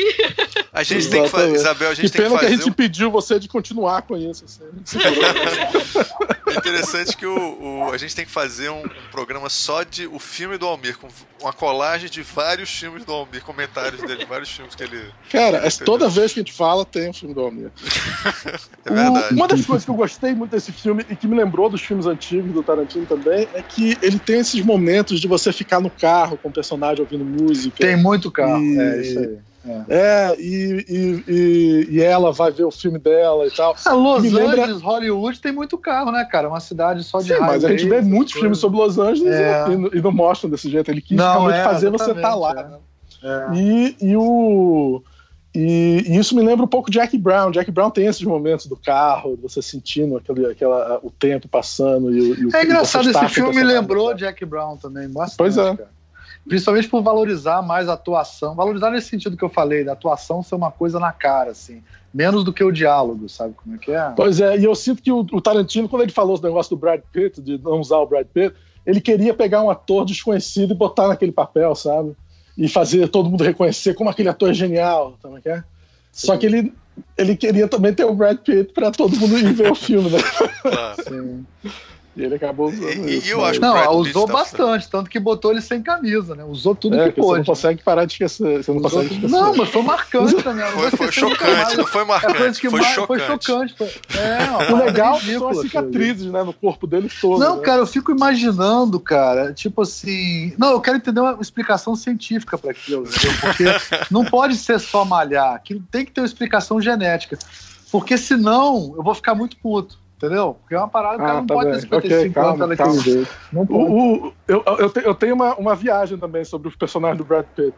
A gente tem que fazer, Exatamente. Isabel, a gente Que tem que pena que, fazer. a gente um- pediu você de continuar com isso. assim. É interessante que o, o- a gente tem que fazer um, um programa só de o filme do Almir, com uma colagem de vários filmes do Almir, comentários dele, vários filmes que ele. Cara, é- toda vez que a gente fala, tem um filme do Almir. É verdade. O- uma das coisas que eu gostei muito desse filme e que me lembrou dos filmes antigos do Tarantino também é que ele tem esses momentos de você ficar no carro com o personagem ouvindo música. Tem muito carro. E- É isso aí. É, e, e, e, e ela vai ver o filme dela e tal. Ah, Los Me lembra- Angeles, Hollywood tem muito carro, né, cara? Uma cidade só de Sim, mas a gente vê muitos filmes sobre Los Angeles É. e, não- e não mostram desse jeito. Ele quis Não, é, fazer você estar exatamente, lá. é. né? É. E, e o. E, e isso me lembra um pouco Jack Brown. Jack Brown tem esses momentos do carro, você sentindo aquele, aquela, o tempo passando e, o- e o É engraçado, esse filme me personagem, lembrou? Jack Brown também, bastante, Pois é. cara. Principalmente por valorizar mais a atuação. Valorizar nesse sentido que eu falei, da atuação ser uma coisa na cara, assim. Menos do que o diálogo, sabe como é que é? Pois é, e eu sinto que o, o Tarantino, quando ele falou esse negócio do Brad Pitt, de não usar o Brad Pitt, ele queria pegar um ator desconhecido e botar naquele papel, sabe? E fazer todo mundo reconhecer como aquele ator é genial, sabe como é que é? Só que ele, ele queria também ter o Brad Pitt pra todo mundo ir ver o filme, né? Claro. Sim. E ele acabou usando E- e isso. eu né? acho Não, Brad Pitt usou tá- bastante, tanto que botou ele sem camisa, né? Usou tudo É, que que você não pôde. consegue parar de esquecer. Você não Usou consegue esquecer. Não, mas foi marcante também. eu não Foi, foi chocante, não foi É marcante, foi mais chocante. foi chocante. Foi... É, uma O legal ridícula são as ali. cicatrizes, né, no corpo dele todo. Não, né? cara, eu fico imaginando, cara, tipo assim. Não, eu quero entender uma explicação científica para aquilo, entendeu? Porque não pode ser só malhar, aquilo tem que ter uma explicação genética. Porque senão eu vou ficar muito puto, entendeu? Porque é uma parada que o cara Ah, não tá pode bem. ter 55 Ok, calma, anos daquele calma. pode. O, o- eu, eu, te- eu tenho uma, uma viagem também sobre o personagem do Brad Pitt.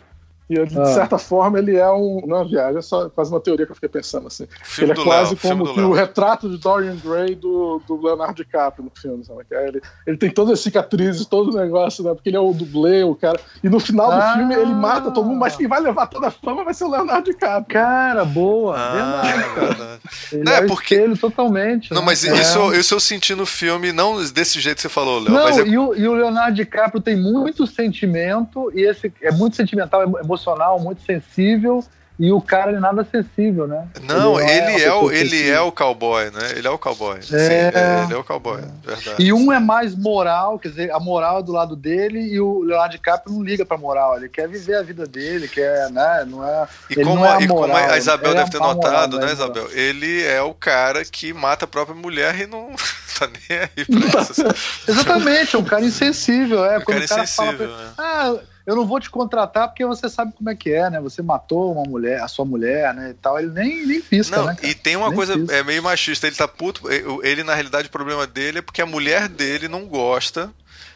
E eu, de Ah. certa forma ele é um. Não é uma viagem, é só quase uma teoria que eu fiquei pensando assim. Filme ele é do quase Léo, como do o Léo. retrato de Dorian Gray do, do Leonardo DiCaprio no filme, sabe? É Ele, ele tem todas as cicatrizes, todo o negócio, né? Porque ele é o dublê, o cara. E no final do Ah. filme ele mata todo mundo, mas quem vai levar toda a fama vai ser o Leonardo DiCaprio. Cara, boa, Ah, verdade, cara. verdade. Ele Não, é, é porque- espelho totalmente. Não, né? mas É. isso, isso eu senti no filme, não desse jeito que você falou, Léo, Não, mas é e, o, e o Leonardo DiCaprio tem muito sentimento, e esse é muito sentimental, emo- emocional, muito sensível, e o cara é nada sensível, né? Não, Ele não é ele é, o, ele sensível. é o cowboy, né? Ele é o cowboy. Sim, É. ele é o cowboy, verdade. E um é mais moral, quer dizer, a moral é do lado dele, e o Leonardo DiCaprio não liga pra moral, ele quer viver a vida dele, quer, né? Não é. E ele como, não é e como a Isabel ele é deve ter notado, é né. Isabel? Ele é o cara que mata a própria mulher e não tá nem aí pra isso. Exatamente, é um cara insensível, é. O Quando cara o cara fala pra insensível, né? ah, eu não vou te contratar porque você sabe como é que é, né? Você matou uma mulher, a sua mulher, né? E tal. Ele nem, nem pisca, Não, né? e tem uma Nem coisa pisca. é meio machista. Ele tá puto. Ele, na realidade, o problema dele é porque a mulher dele não gosta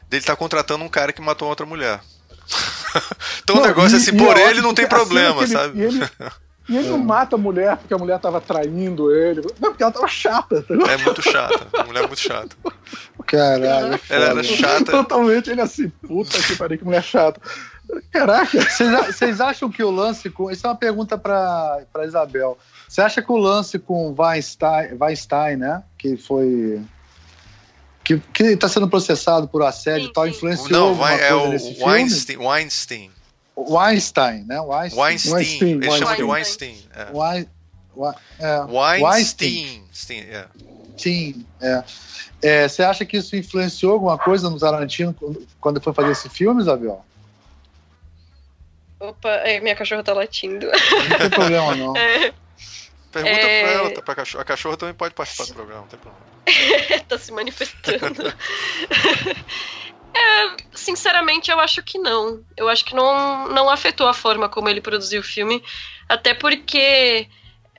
dele estar contratando um cara que matou outra mulher. então o Não, negócio é e- assim, e por é ele não tem porque a cena problema, ele- sabe? Ele, e ele não mata a mulher porque a mulher tava traindo ele. Não, porque ela tava chata. entendeu? É muito chata. A mulher é muito chata. Caralho. é Ela era chata. Totalmente ele assim, puta que pariu, que mulher chata. Caraca. Vocês acham que o lance com. Isso é uma pergunta para Isabel. Você acha que o lance com Weinstein, Weinstein né? Que foi. Que, que está sendo processado por assédio Sim, e tal, influenciou Não, vai, é o nesse filme? Weinstein. Weinstein. Weinstein, né? Weinstein. Weinstein. Weinstein, Ele chama de Weinstein. Weinstein. É. Wein- é. Weinstein. Sim, é. Sim, é. É, Você acha que isso influenciou alguma coisa no Tarantino quando- foi fazer esse filme, Isabel? Opa, minha cachorra tá latindo. Não tem problema, não. É, Pergunta É. pra ela, tá, pra cachorra. A cachorra também pode participar do programa, não tem problema. tá se manifestando. É, sinceramente, eu acho que não. Eu acho que não, não afetou a forma como ele produziu o filme. Até porque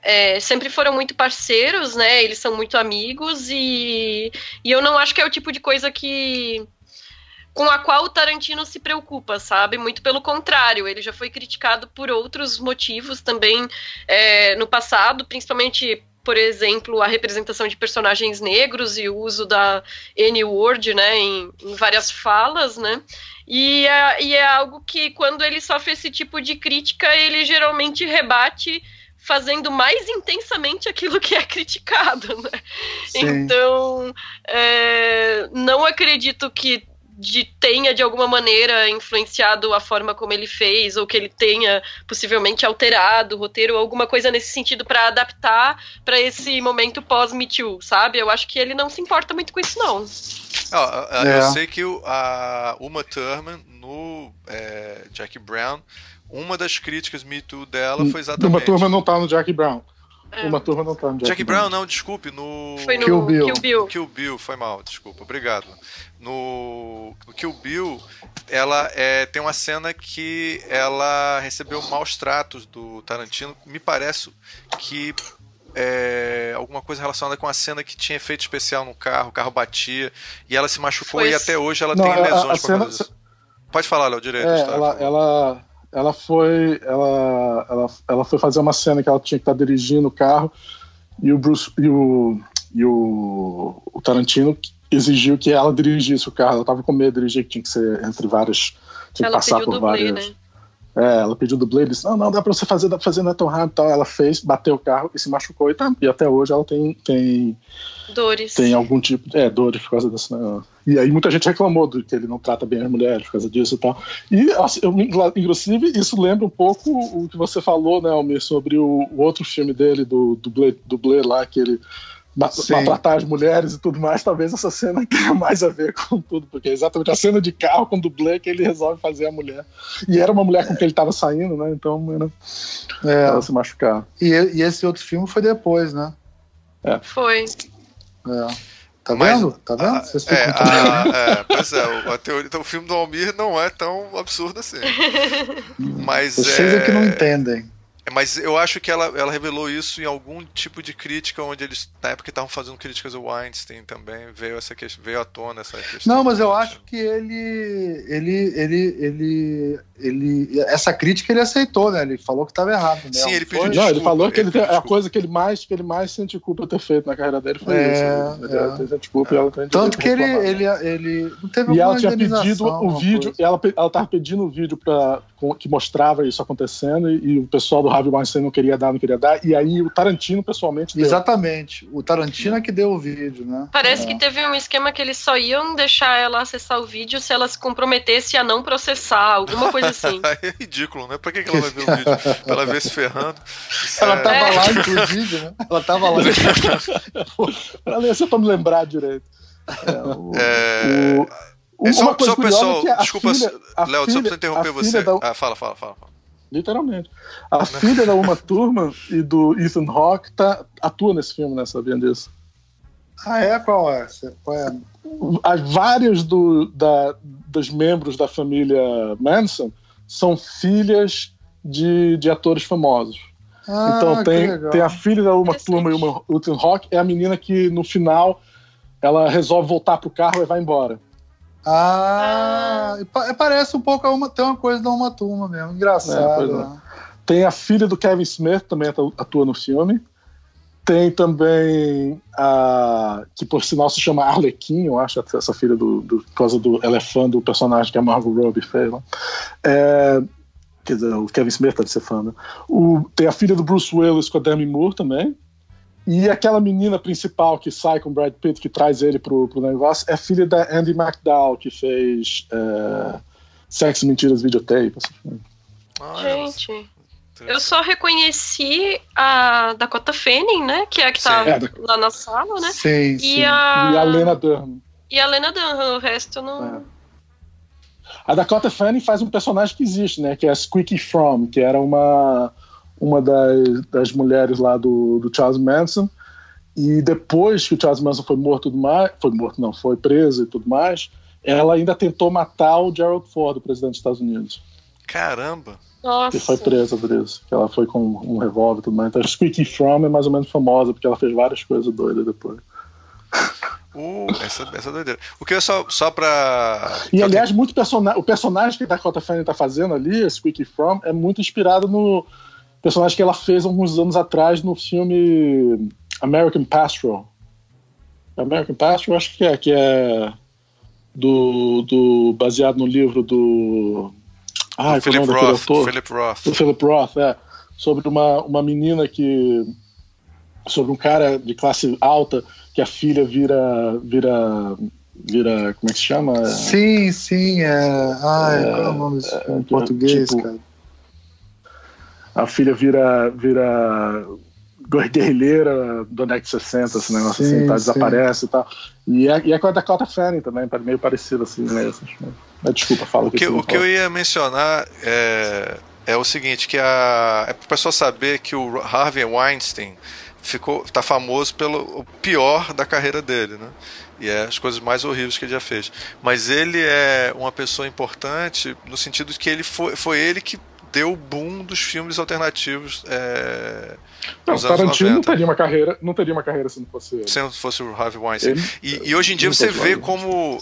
é, sempre foram muito parceiros, né? Eles são muito amigos e, e eu não acho que é o tipo de coisa que com a qual o Tarantino se preocupa, sabe? Muito pelo contrário, ele já foi criticado por outros motivos também é, no passado, principalmente por exemplo, a representação de personagens negros e o uso da N-word, né, em, em, várias falas, né, e é, e é algo que, quando ele sofre esse tipo de crítica, ele geralmente rebate fazendo mais intensamente aquilo que é criticado, né? Então, é, não acredito que de, tenha de alguma maneira influenciado a forma como ele fez, ou que ele tenha possivelmente alterado o roteiro, ou alguma coisa nesse sentido para adaptar para esse momento pós-Me Too, sabe? Eu acho que ele não se importa muito com isso, não. Oh, é. Eu sei que o, a Uma Thurman no é, Jack Brown, uma das críticas Me Too dela foi exatamente. Uma Thurman não tá no Jack Brown. É. Uma turma não tá no Jack, Jack Brown, não, desculpe, no. Foi no Kill Bill. Kill Bill. Kill Bill, foi mal, desculpa, obrigado. No, no Kill Bill, ela é, tem uma cena que ela recebeu maus tratos do Tarantino. Me parece que é, alguma coisa relacionada com a cena que tinha efeito especial no carro, o carro batia e ela se machucou foi e até hoje ela não, tem lesões a, a cena, Pode falar, Léo, direito. É, ela, ela, ela foi ela, ela, ela foi fazer uma cena que ela tinha que estar dirigindo o carro e o Bruce e o, e o, o Tarantino exigiu que ela dirigisse o carro. Ela estava com medo de dirigir, que tinha que ser entre várias. Tinha ela que passar por várias. Né? É, ela pediu dublê, ele disse: Não, não, dá pra você fazer, dá pra fazer, não é tão rápido. Então, ela fez, bateu o carro e se machucou. E, tá, e até hoje ela tem, tem. Dores. Tem algum tipo de. É, dores por causa desse. Né? E aí muita gente reclamou do que ele não trata bem as mulheres por causa disso e tal. E, assim, eu, inclusive, isso lembra um pouco o que você falou, né, Almir, sobre o, o outro filme dele, do dublê, dublê lá, que ele maltratar as mulheres e tudo mais, talvez essa cena tenha mais a ver com tudo, porque é exatamente a cena de carro com dublê que ele resolve fazer a mulher. E era uma mulher com quem ele estava saindo, né? Então, mano, é, ela se machucar. E, e, esse outro filme foi depois, né? É. Foi. É. Tá vendo? Tá vendo? A, é, a, é, pois é, o, a teoria, então, o filme do Almir não é tão absurdo assim. Mas Vocês é, é que não entendem. Mas eu acho que ela, ela revelou isso em algum tipo de crítica, onde eles, na época, estavam fazendo críticas ao Weinstein também, veio, essa questão, veio à tona essa questão. Não, mas eu acho que ele, ele, ele, ele, ele, essa crítica ele aceitou, né? Ele falou que estava errado. Né? Sim, ele pediu foi? desculpa. Não, ele falou que ele, ele a coisa que ele mais, que ele mais sente culpa ter feito na carreira dele foi é, isso. Ele, é. Ele desculpa, é. ela tem Tanto que ele, ele, ele não teve E ela tinha pedido o vídeo, coisa. ela, ela tava pedindo o vídeo para que mostrava isso acontecendo e, e o pessoal do Harvey Weinstein não queria dar, não queria dar, e aí o Tarantino pessoalmente deu. Exatamente, o Tarantino é que deu o vídeo, né? Parece é. que teve um esquema que eles só iam deixar ela acessar o vídeo se ela se comprometesse a não processar, alguma coisa assim. é ridículo, né? Pra que, que ela vai ver o vídeo? pra ela ver se ferrando. Isso ela é... tava é. lá, inclusive, né? Ela tava lá. pra ler, se eu pra me lembrar direito. É, o... É... Uma só, só pessoal, é desculpa, Léo, só pra interromper você. Da... Ah, fala, fala, fala. Literalmente. A filha da Uma Turma e do Ethan Hawke tá, atua nesse filme, né? Sabendo disso? Ah, é? Qual é? Qual é? As várias do, da, dos membros da família Manson são filhas de, de atores famosos. Ah, então tem, tem a filha da Uma Turma e o Ethan Hawke, é a menina que no final ela resolve voltar pro carro e vai embora. Ah, ah. parece um pouco uma, tem uma coisa da uma turma mesmo, engraçado. É, né? Tem a filha do Kevin Smith também atua no filme. Tem também a que por sinal se chama Arlequim, eu acho, essa filha do, do por causa do elefante do personagem que a Margot Robbie fez lá. É, quer dizer, o Kevin Smith deve ser fã. Né? O, tem a filha do Bruce Willis com a Demi Moore também. E aquela menina principal que sai com o Brad Pitt, que traz ele pro, pro negócio, é filha da Andy McDowell, que fez é, Sexo, Mentiras, Videotape. Assim. Gente, eu só reconheci a Dakota Fanning, né? Que é a que tá é, lá na sala, né? Sim, e, sim. A... e a Lena Dunham. E a Lena Dunham, o resto não... É. A Dakota Fanning faz um personagem que existe, né? Que é a Squeaky From, que era uma uma das, das mulheres lá do, do Charles Manson. E depois que o Charles Manson foi morto, tudo mais, foi morto não, foi preso e tudo mais, ela ainda tentou matar o Gerald Ford, o presidente dos Estados Unidos. Caramba. Nossa. E foi presa por isso. Que ela foi com um revólver e tudo mais. Então, a Squeaky From é mais ou menos famosa, porque ela fez várias coisas doidas depois. Uh, essa, essa doideira. O que é só, só pra. E aliás, muito persona o personagem que a Dakota Fanning tá fazendo ali, a Squeaky From, é muito inspirado no personagem que ela fez alguns anos atrás no filme American Pastoral. American Pastoral, acho que é, que é do, do baseado no livro do. Ah, Philip Roth. Philip Roth. Do Philip Roth, é. Sobre uma, uma menina que. Sobre um cara de classe alta que a filha vira. vira. vira. como é que se chama? Sim, sim, é. Ai, é, qual é o nome filme em português, tipo, cara? A filha vira. vira guerrilheira do de 60, esse negócio Sim, assim, tá, desaparece e tal. E é, e é com a Dakota Fanning também, meio parecido assim, né? Mas, desculpa, fala O que, não o que eu ia mencionar é, é o seguinte, que a, é para pessoa saber que o Harvey Weinstein ficou tá famoso pelo o pior da carreira dele, né? E é as coisas mais horríveis que ele já fez. Mas ele é uma pessoa importante no sentido de que ele foi, foi ele que deu o boom dos filmes alternativos é, Não, nos anos Tarantino não 90. teria uma carreira, não teria uma carreira se não fosse. Se não fosse o Harvey Weinstein. Ele- E, e hoje em dia Não você vê como.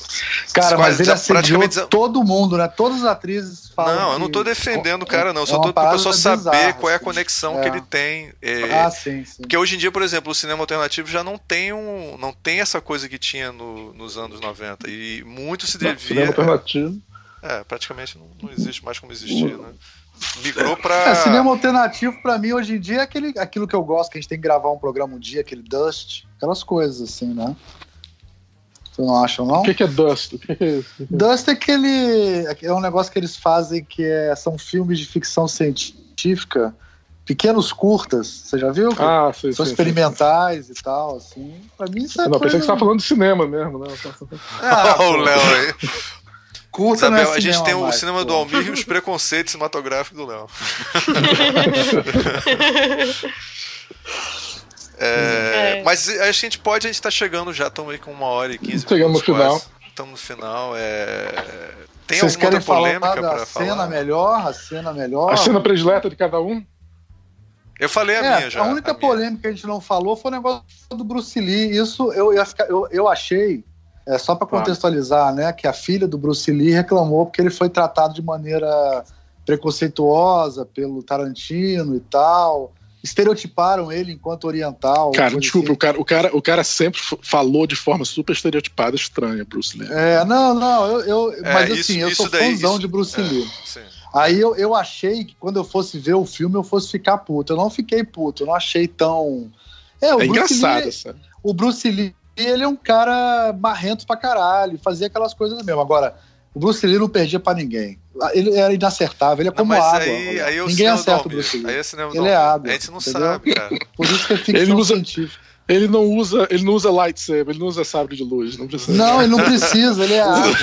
Cara, mas quase ele praticamente todo mundo, né? Todas as atrizes falam. Não, eu não tô defendendo o cara, não. é Só uma tô pra parada pessoa saber qual é a assim. conexão É. que ele tem. é, Ah, sim, sim. Porque hoje em dia, por exemplo, o cinema alternativo já não tem um, não tem essa coisa que tinha no- nos anos 90 e muito se Não, devia, cinema alternativo. é, praticamente não, não existe mais como existir, né? Migrou É, pra cinema alternativo pra mim hoje em dia é aquele, aquilo que eu gosto, que a gente tem que gravar um programa um dia, aquele Dust, aquelas coisas assim, né? Vocês não acham, não? O que, que é Dust? O que, que é isso? Dust é aquele. É um negócio que eles fazem que é, são filmes de ficção científica, pequenos curtas, você já viu? Ah, sim, são sim, sim. experimentais e tal, assim. Pra mim isso é Não, pensei coisa... que você estava falando de cinema mesmo, né? Ah, o Léo aí. Curta não é Isabel, a gente tem o mais, cinema pô. do Almir e os preconceitos cinematográficos do Léo. É, É. Mas acho que a gente pode, a gente tá chegando já, estamos aí com uma hora e quinze Chegamos no final. Estamos no final. É... Tem Vocês alguma querem outra falar polêmica da pra cena falar? melhor, a cena melhor? A cena predileta de cada um? Eu falei a É, minha já. a única minha. polêmica que a gente não falou foi o negócio do Bruce Lee. Isso eu, eu, eu achei, é, só para contextualizar, né, que a filha do Bruce Lee reclamou porque ele foi tratado de maneira preconceituosa pelo Tarantino e tal. Estereotiparam ele enquanto oriental. Cara, desculpa, assim. o cara, o, cara, o cara sempre falou de forma super estereotipada, estranha, Bruce Lee. É, não, não, eu, eu É, mas isso- assim, eu sou daí, fãzão isso- de Bruce é. Lee. Sim. Aí eu, eu achei que quando eu fosse ver o filme eu fosse ficar puto. Eu não fiquei puto, eu não achei tão. É, o É Bruce engraçado, Lee, sabe? o Bruce Lee, ele é um cara marrento pra caralho, fazia aquelas coisas mesmo. Agora, o Bruce Lee não perdia pra ninguém. Ele era inacertável, ele é Não, como mas água. aí, aí é o ninguém acerta o. Bruce Lee. Aí é Ele é água, A gente não entendeu? sabe, cara. Por isso que é ficção Ele usa- científica. Ele não usa, ele não usa lightsaber, ele não usa sabre de luz, não precisa. Não, ele não precisa, ele é água.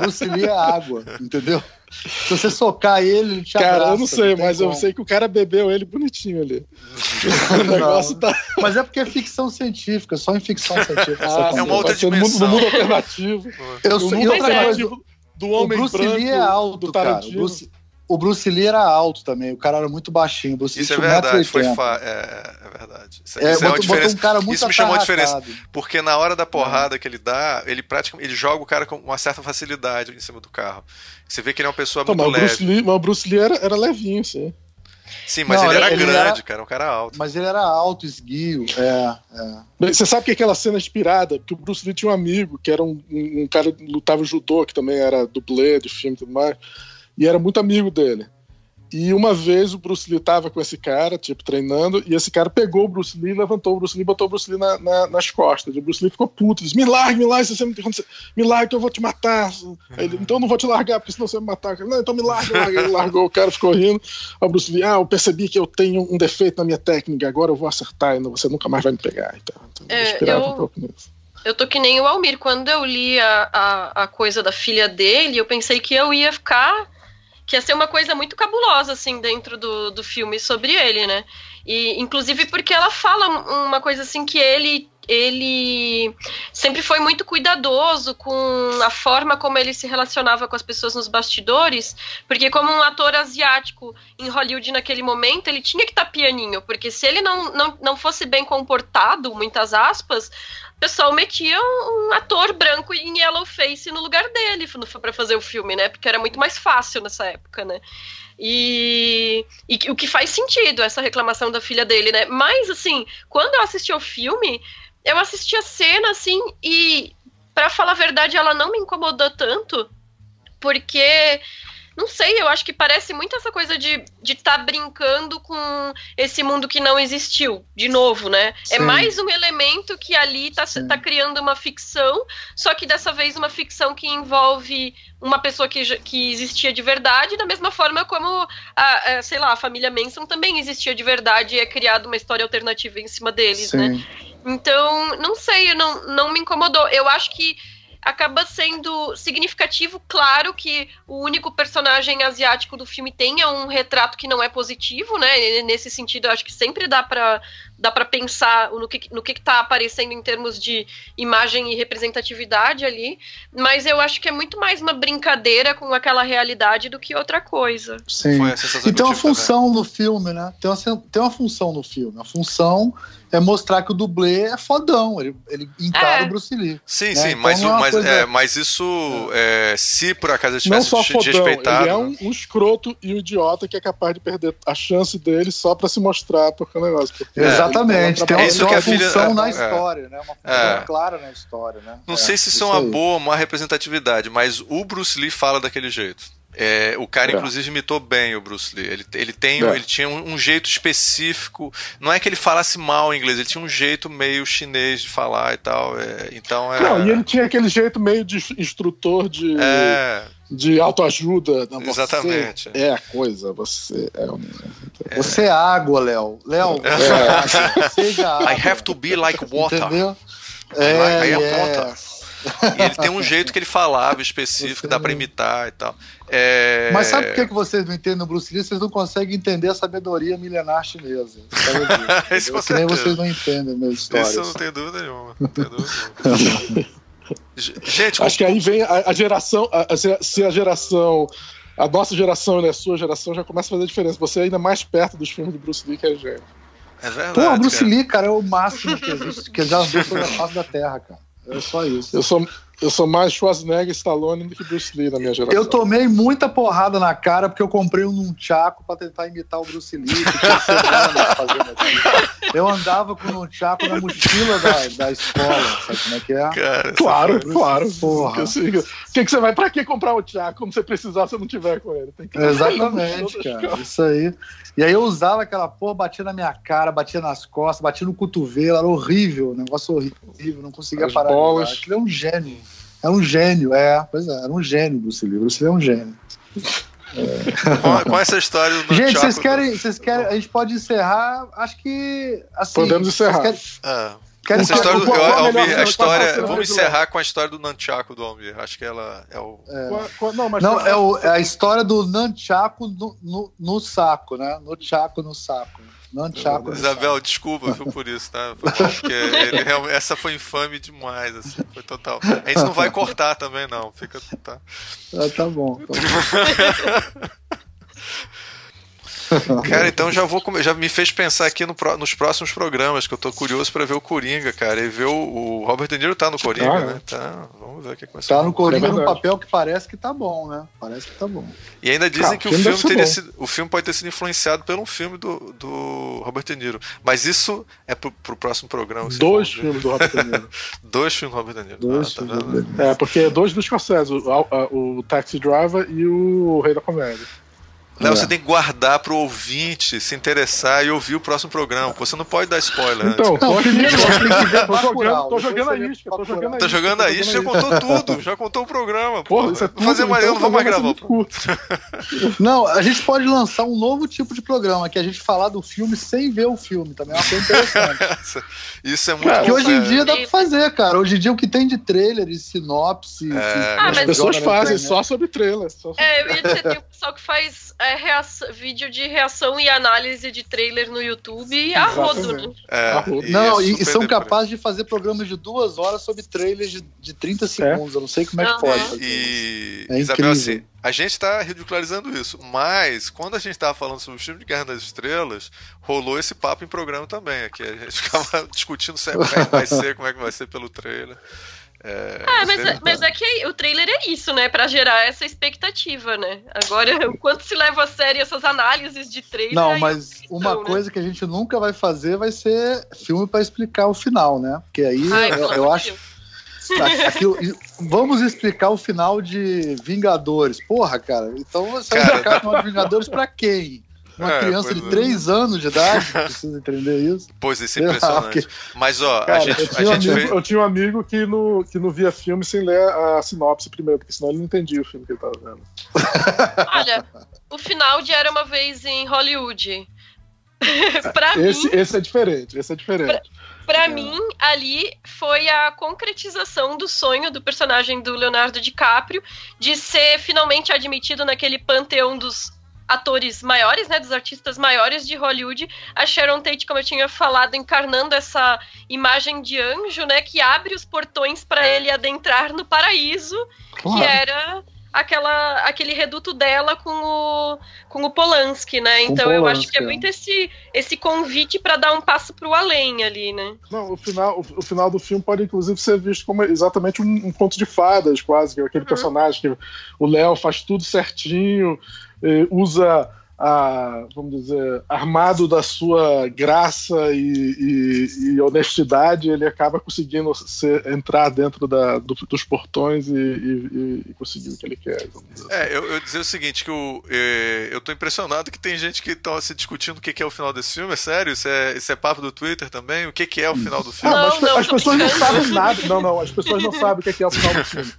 Bruce Lee é água, entendeu? Se você socar ele, ele te Cara, abraça, eu não sei, tem mas eu como. sei que o cara bebeu ele bonitinho ali. o negócio tá. Mas é porque é ficção científica, só em ficção científica. Ah, é uma outra Vai ser no mundo, no dimensão. mundo alternativo. Eu no sei, mundo alternativo do o homem Bruce branco, Lee é alto, cara. O. Bruce, o Bruce Lee era alto também, o cara era muito baixinho. O Bruce Isso é Lee tinha verdade, foi 1,80m. fa... é, é verdade. Isso, É, isso é uma botou, botou diferença. um cara muito isso me chamou a diferença. Porque na hora da porrada que ele dá, ele praticamente ele joga o cara com uma certa facilidade em cima do carro. Você vê que ele é uma pessoa Então, muito mas, Bruce leve. Lee, mas o Bruce Lee era, era levinho, sim. Sim, mas Não, ele era ele grande, era- cara, um cara alto. Mas ele era alto, esguio. É, é. Você sabe que aquela cena é inspirada? Porque o Bruce Lee tinha um amigo que era um, um, um cara que lutava judô, que também era dublê de filme e tudo mais, e era muito amigo dele. E uma vez o Bruce Lee tava com esse cara, tipo, treinando, e esse cara pegou o Bruce Lee, levantou o Bruce Lee e botou o Bruce Lee na- na- nas costas. E o Bruce Lee ficou puto, disse, me largue, me largue, você me, me largue que eu vou te matar. Aí ele, então eu não vou te largar, porque senão você vai me matar. Não, então me largue, largue. Ele largou, o cara ficou rindo. Aí o Bruce Lee, ah, eu percebi que eu tenho um defeito na minha técnica, agora eu vou acertar e você nunca mais vai me pegar. Então, então É, inspirava eu- um pouco nisso. Eu tô que nem o Almir. Quando eu li a, a, a coisa da filha dele, eu pensei que eu ia ficar. Que ia ser uma coisa muito cabulosa, assim, dentro do, do filme sobre ele, né? E, inclusive porque ela fala uma coisa assim que ele ele sempre foi muito cuidadoso com a forma como ele se relacionava com as pessoas nos bastidores, porque como um ator asiático em Hollywood naquele momento, ele tinha que estar tá pianinho, porque se ele não, não, não fosse bem comportado, muitas aspas, o pessoal metia um, ator branco em yellow face no lugar dele para fazer o filme, né? Porque era muito mais fácil nessa época, né? E, e, o que faz sentido essa reclamação da filha dele, né? Mas assim, quando eu assisti o filme, eu assisti a cena assim e para falar a verdade, ela não me incomodou tanto, porque não sei, eu acho que parece muito essa coisa de estar de tá brincando com esse mundo que não existiu, de novo, né? É Sim. É mais um elemento que ali está tá criando uma ficção, só que dessa vez uma ficção que envolve uma pessoa que, que existia de verdade, da mesma forma como, a, a, sei lá, a família Manson também existia de verdade e é criada uma história alternativa em cima deles, né? Sim. né? Então, não sei, não, não me incomodou. Eu acho que acaba sendo significativo. Claro que o único personagem asiático do filme tem é um retrato que não é positivo, né? Nesse sentido, eu acho que sempre dá para dá para pensar no que no que está aparecendo em termos de imagem e representatividade ali, mas eu acho que é muito mais uma brincadeira com aquela realidade do que outra coisa. Sim. E tem uma função também. no filme, né? Tem uma, tem uma função no filme. A função é mostrar que o dublê é fodão, ele, ele encara é. o Bruce Lee. Sim, né? sim, então mas, é mas, coisa... é, mas isso, é. se por acaso ele tivesse Não só fodão, respeitado... Ele é um, um, escroto e um idiota que é capaz de perder a chance dele só pra se mostrar porque o negócio. Porque Exatamente, tem uma, isso uma que função filha... na história, né? Uma função clara na história, né? Não sei se isso é uma boa uma representatividade, mas o Bruce Lee fala daquele jeito. É, o cara, é. inclusive, imitou bem o Bruce Lee. Ele, ele, tem, é. ele tinha um, um, jeito específico. Não é que ele falasse mal inglês, ele tinha um jeito meio chinês de falar e tal. É, então é... Não, e ele tinha aquele jeito meio de instrutor de, é. de autoajuda. Né? Exatamente. é a coisa, você é um... Você é água, Léo. Léo, é. seja água. I have to be like water. Entendeu? É, I am water. E ele tem um jeito que ele falava específico, dá pra imitar e tal. É... Mas sabe por que, que vocês não entendem o Bruce Lee? Vocês não conseguem entender a sabedoria milenar chinesa. Isso com que nem vocês não entendem minhas histórias. Isso eu não tenho dúvida nenhuma. Não tenho dúvida nenhuma. Gente, acho que aí vem a, a geração. A, a, se a geração. A nossa geração e a sua geração já começa a fazer diferença. Você é ainda mais perto dos filmes do Bruce Lee que a gente. É verdade. Pô, o Bruce cara. Lee, cara, é o máximo que existe, que já andou sobre a face da Terra, cara. É só isso. Eu sou, eu sou mais Schwarzenegger e Stallone do que Bruce Lee na minha geração. Eu tomei muita porrada na cara porque eu comprei um nunchaku pra tentar imitar o Bruce Lee. eu andava com o nunchaku na mochila da, da escola, sabe como é que é? Cara, claro, claro. Porra. O que, que você vai, pra que comprar o Chaco? Como você precisar se eu não tiver com ele? Exatamente, cara. Isso aí. E aí eu usava aquela porra, batia na minha cara, batia nas costas, batia no cotovelo, era horrível, negócio horrível, não conseguia As parar. Bolas. Aquilo é um gênio. É um gênio, é, pois é, era um gênio Bruce Lee. Bruce Lee é um gênio. É. Com, com, essa história do Gente, vocês querem, vocês querem. A gente pode encerrar. Acho que. Assim, Podemos encerrar. Querem, ah. Querem essa história, do, eu, Almir, a história vamos encerrar com a história do Nunchaku do Almir. Acho que ela é o. É. Não, mas não é, o, é a história do Nunchaku no, no, no saco, né? No Chaco no saco. Nunchaku. Isabel, desculpa viu, por isso, tá? Porque ele, essa foi infame demais, assim, foi total. A gente não vai cortar também, não. Fica. Tá, ah, tá bom. Tá bom. Cara, então já vou já me fez pensar aqui no, nos próximos programas, que eu tô curioso para ver o Coringa, cara. E ver o, o Robert De Niro tá no Coringa, ah, né? Tá, vamos ver o que ser. Tá no Coringa é num papel que parece que tá bom, né? Parece que tá bom. E ainda dizem que o filme, teria sido, o filme pode ter sido influenciado pelo um filme do, do Robert De Niro. Mas isso é pro, pro próximo programa. Dois filmes do Robert De Niro. dois filmes do Robert De Niro. Dois ah, tá É, porque dois dos Scorsese, o, o Taxi Driver e o Rei da Comédia. Léo, é. você tem que guardar pro ouvinte se interessar e ouvir o próximo programa. Você não pode dar spoiler então, antes. Não, primeiro, tô jogando, tô jogando a isca. Tô jogando a isca. Tá jogando a isca, já contou tudo. Já contou o programa. Porra, isso é tudo, fazer mais, então, não vou mais gravar. Não, a gente pode lançar um novo tipo de programa, que é a gente falar do filme sem ver o filme. Também é uma coisa interessante. isso é muito cara, Que hoje em dia dá pra fazer, cara. Hoje em dia o que tem de trailer e sinopse. É, ah, as pessoas fazem só sobre trailer. Só sobre... É, eu ia dizer, tem o pessoal que faz é reação- vídeo de reação e análise de trailer no YouTube a rodo, né? É. Não, é e, e são capazes de fazer programas de duas horas sobre trailers de, de 30 segundos. Eu não sei como é que Aham. pode. E, É Isabel, assim, a gente tá ridicularizando isso, mas quando a gente tava falando sobre o filme de Guerra das Estrelas, rolou esse papo em programa também. Aqui a gente ficava discutindo se- como é que vai ser, como é que vai ser pelo trailer. É, Ah, mas, é- mas é que o trailer é isso, né? Pra gerar essa expectativa, né? Agora, o quanto se leva a sério essas análises de trailer. Não, mas é uma né? coisa que a gente nunca vai fazer vai ser filme pra explicar o final, né? Porque aí Ai, eu, eu acho. aquilo- vamos explicar o final de Vingadores. Porra, cara. Então você vai explicar o final de Vingadores pra quem? Uma É, criança de pois é. 3 anos de idade que precisa entender isso. Pois, isso é lá, impressionante. porque- Mas, ó, Cara, a gente, eu, a tinha um gente amigo, fez. eu tinha um amigo que, no, que não via filme sem ler a sinopse primeiro, porque senão ele não entendia o filme que ele tava vendo. Olha, o final de Era Uma Vez em Hollywood. pra Esse, mim, esse é diferente, esse é diferente. pra É. mim, ali foi a concretização do sonho do personagem do Leonardo DiCaprio de ser finalmente admitido naquele panteão dos atores maiores, né, dos artistas maiores de Hollywood, a Sharon Tate, como eu tinha falado, encarnando essa imagem de anjo, né, que abre os portões para ele adentrar no paraíso, que Claro. era aquela aquele reduto dela com o com o Polanski, né? Com Então eu acho Polanski, que é é. muito esse esse convite para dar um passo pro além ali, né? Não, o final, o, o final do filme pode inclusive ser visto como exatamente um, um conto de fadas, quase, que é aquele Uhum. personagem que o Léo faz tudo certinho, usa a, vamos dizer, armado da sua graça e, e- e honestidade, ele acaba conseguindo ser- entrar dentro da- do- dos portões e, e- e conseguir o que ele quer. vamos dizer. É, eu, eu dizer o seguinte, que o, eh, eu tô impressionado que tem gente que tá se discutindo o que, é o final desse filme, é sério? Isso é, isso é papo do Twitter também? O que, é o final do filme? Ah, mas Não, não, as pessoas não sabem nada. Não, não, as pessoas não sabem o que é o final do filme.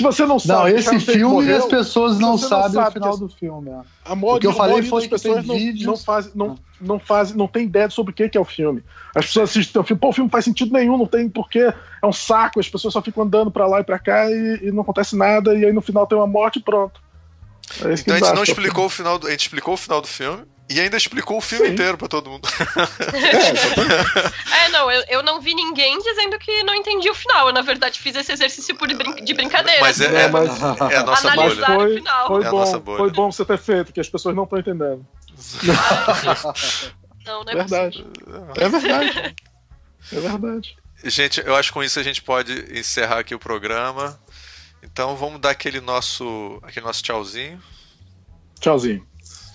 Se você não Não, sabe, que esse filme morreu, as pessoas não não sabem o sabe final que- do filme. é. A maioria, O que eu falei foi que pessoas tem não, vídeos- não faz, não, não faz, não tem ideia sobre o que é o filme. As pessoas assistem o filme, pô, o filme não faz sentido nenhum, não tem porquê, é um saco, as pessoas só ficam andando pra lá e pra cá e, e não acontece nada, e aí no final tem uma morte e pronto. É Então a eles gente não explicou o final do, a gente explicou o final do filme e ainda explicou o filme Sim. inteiro pra todo mundo. É. É, não, eu, eu não vi ninguém dizendo que não entendi o final. Eu, na verdade, fiz esse exercício por brin- de brincadeira. Mas é, Não, é, mas- é a nossa bolha. Foi, foi É bom, bolha. foi bom você ter feito, que as pessoas não estão entendendo. Não, não é Verdade. É verdade. É verdade. Gente, eu acho que com isso a gente pode encerrar aqui o programa. Então vamos dar aquele nosso, aquele nosso tchauzinho. Tchauzinho.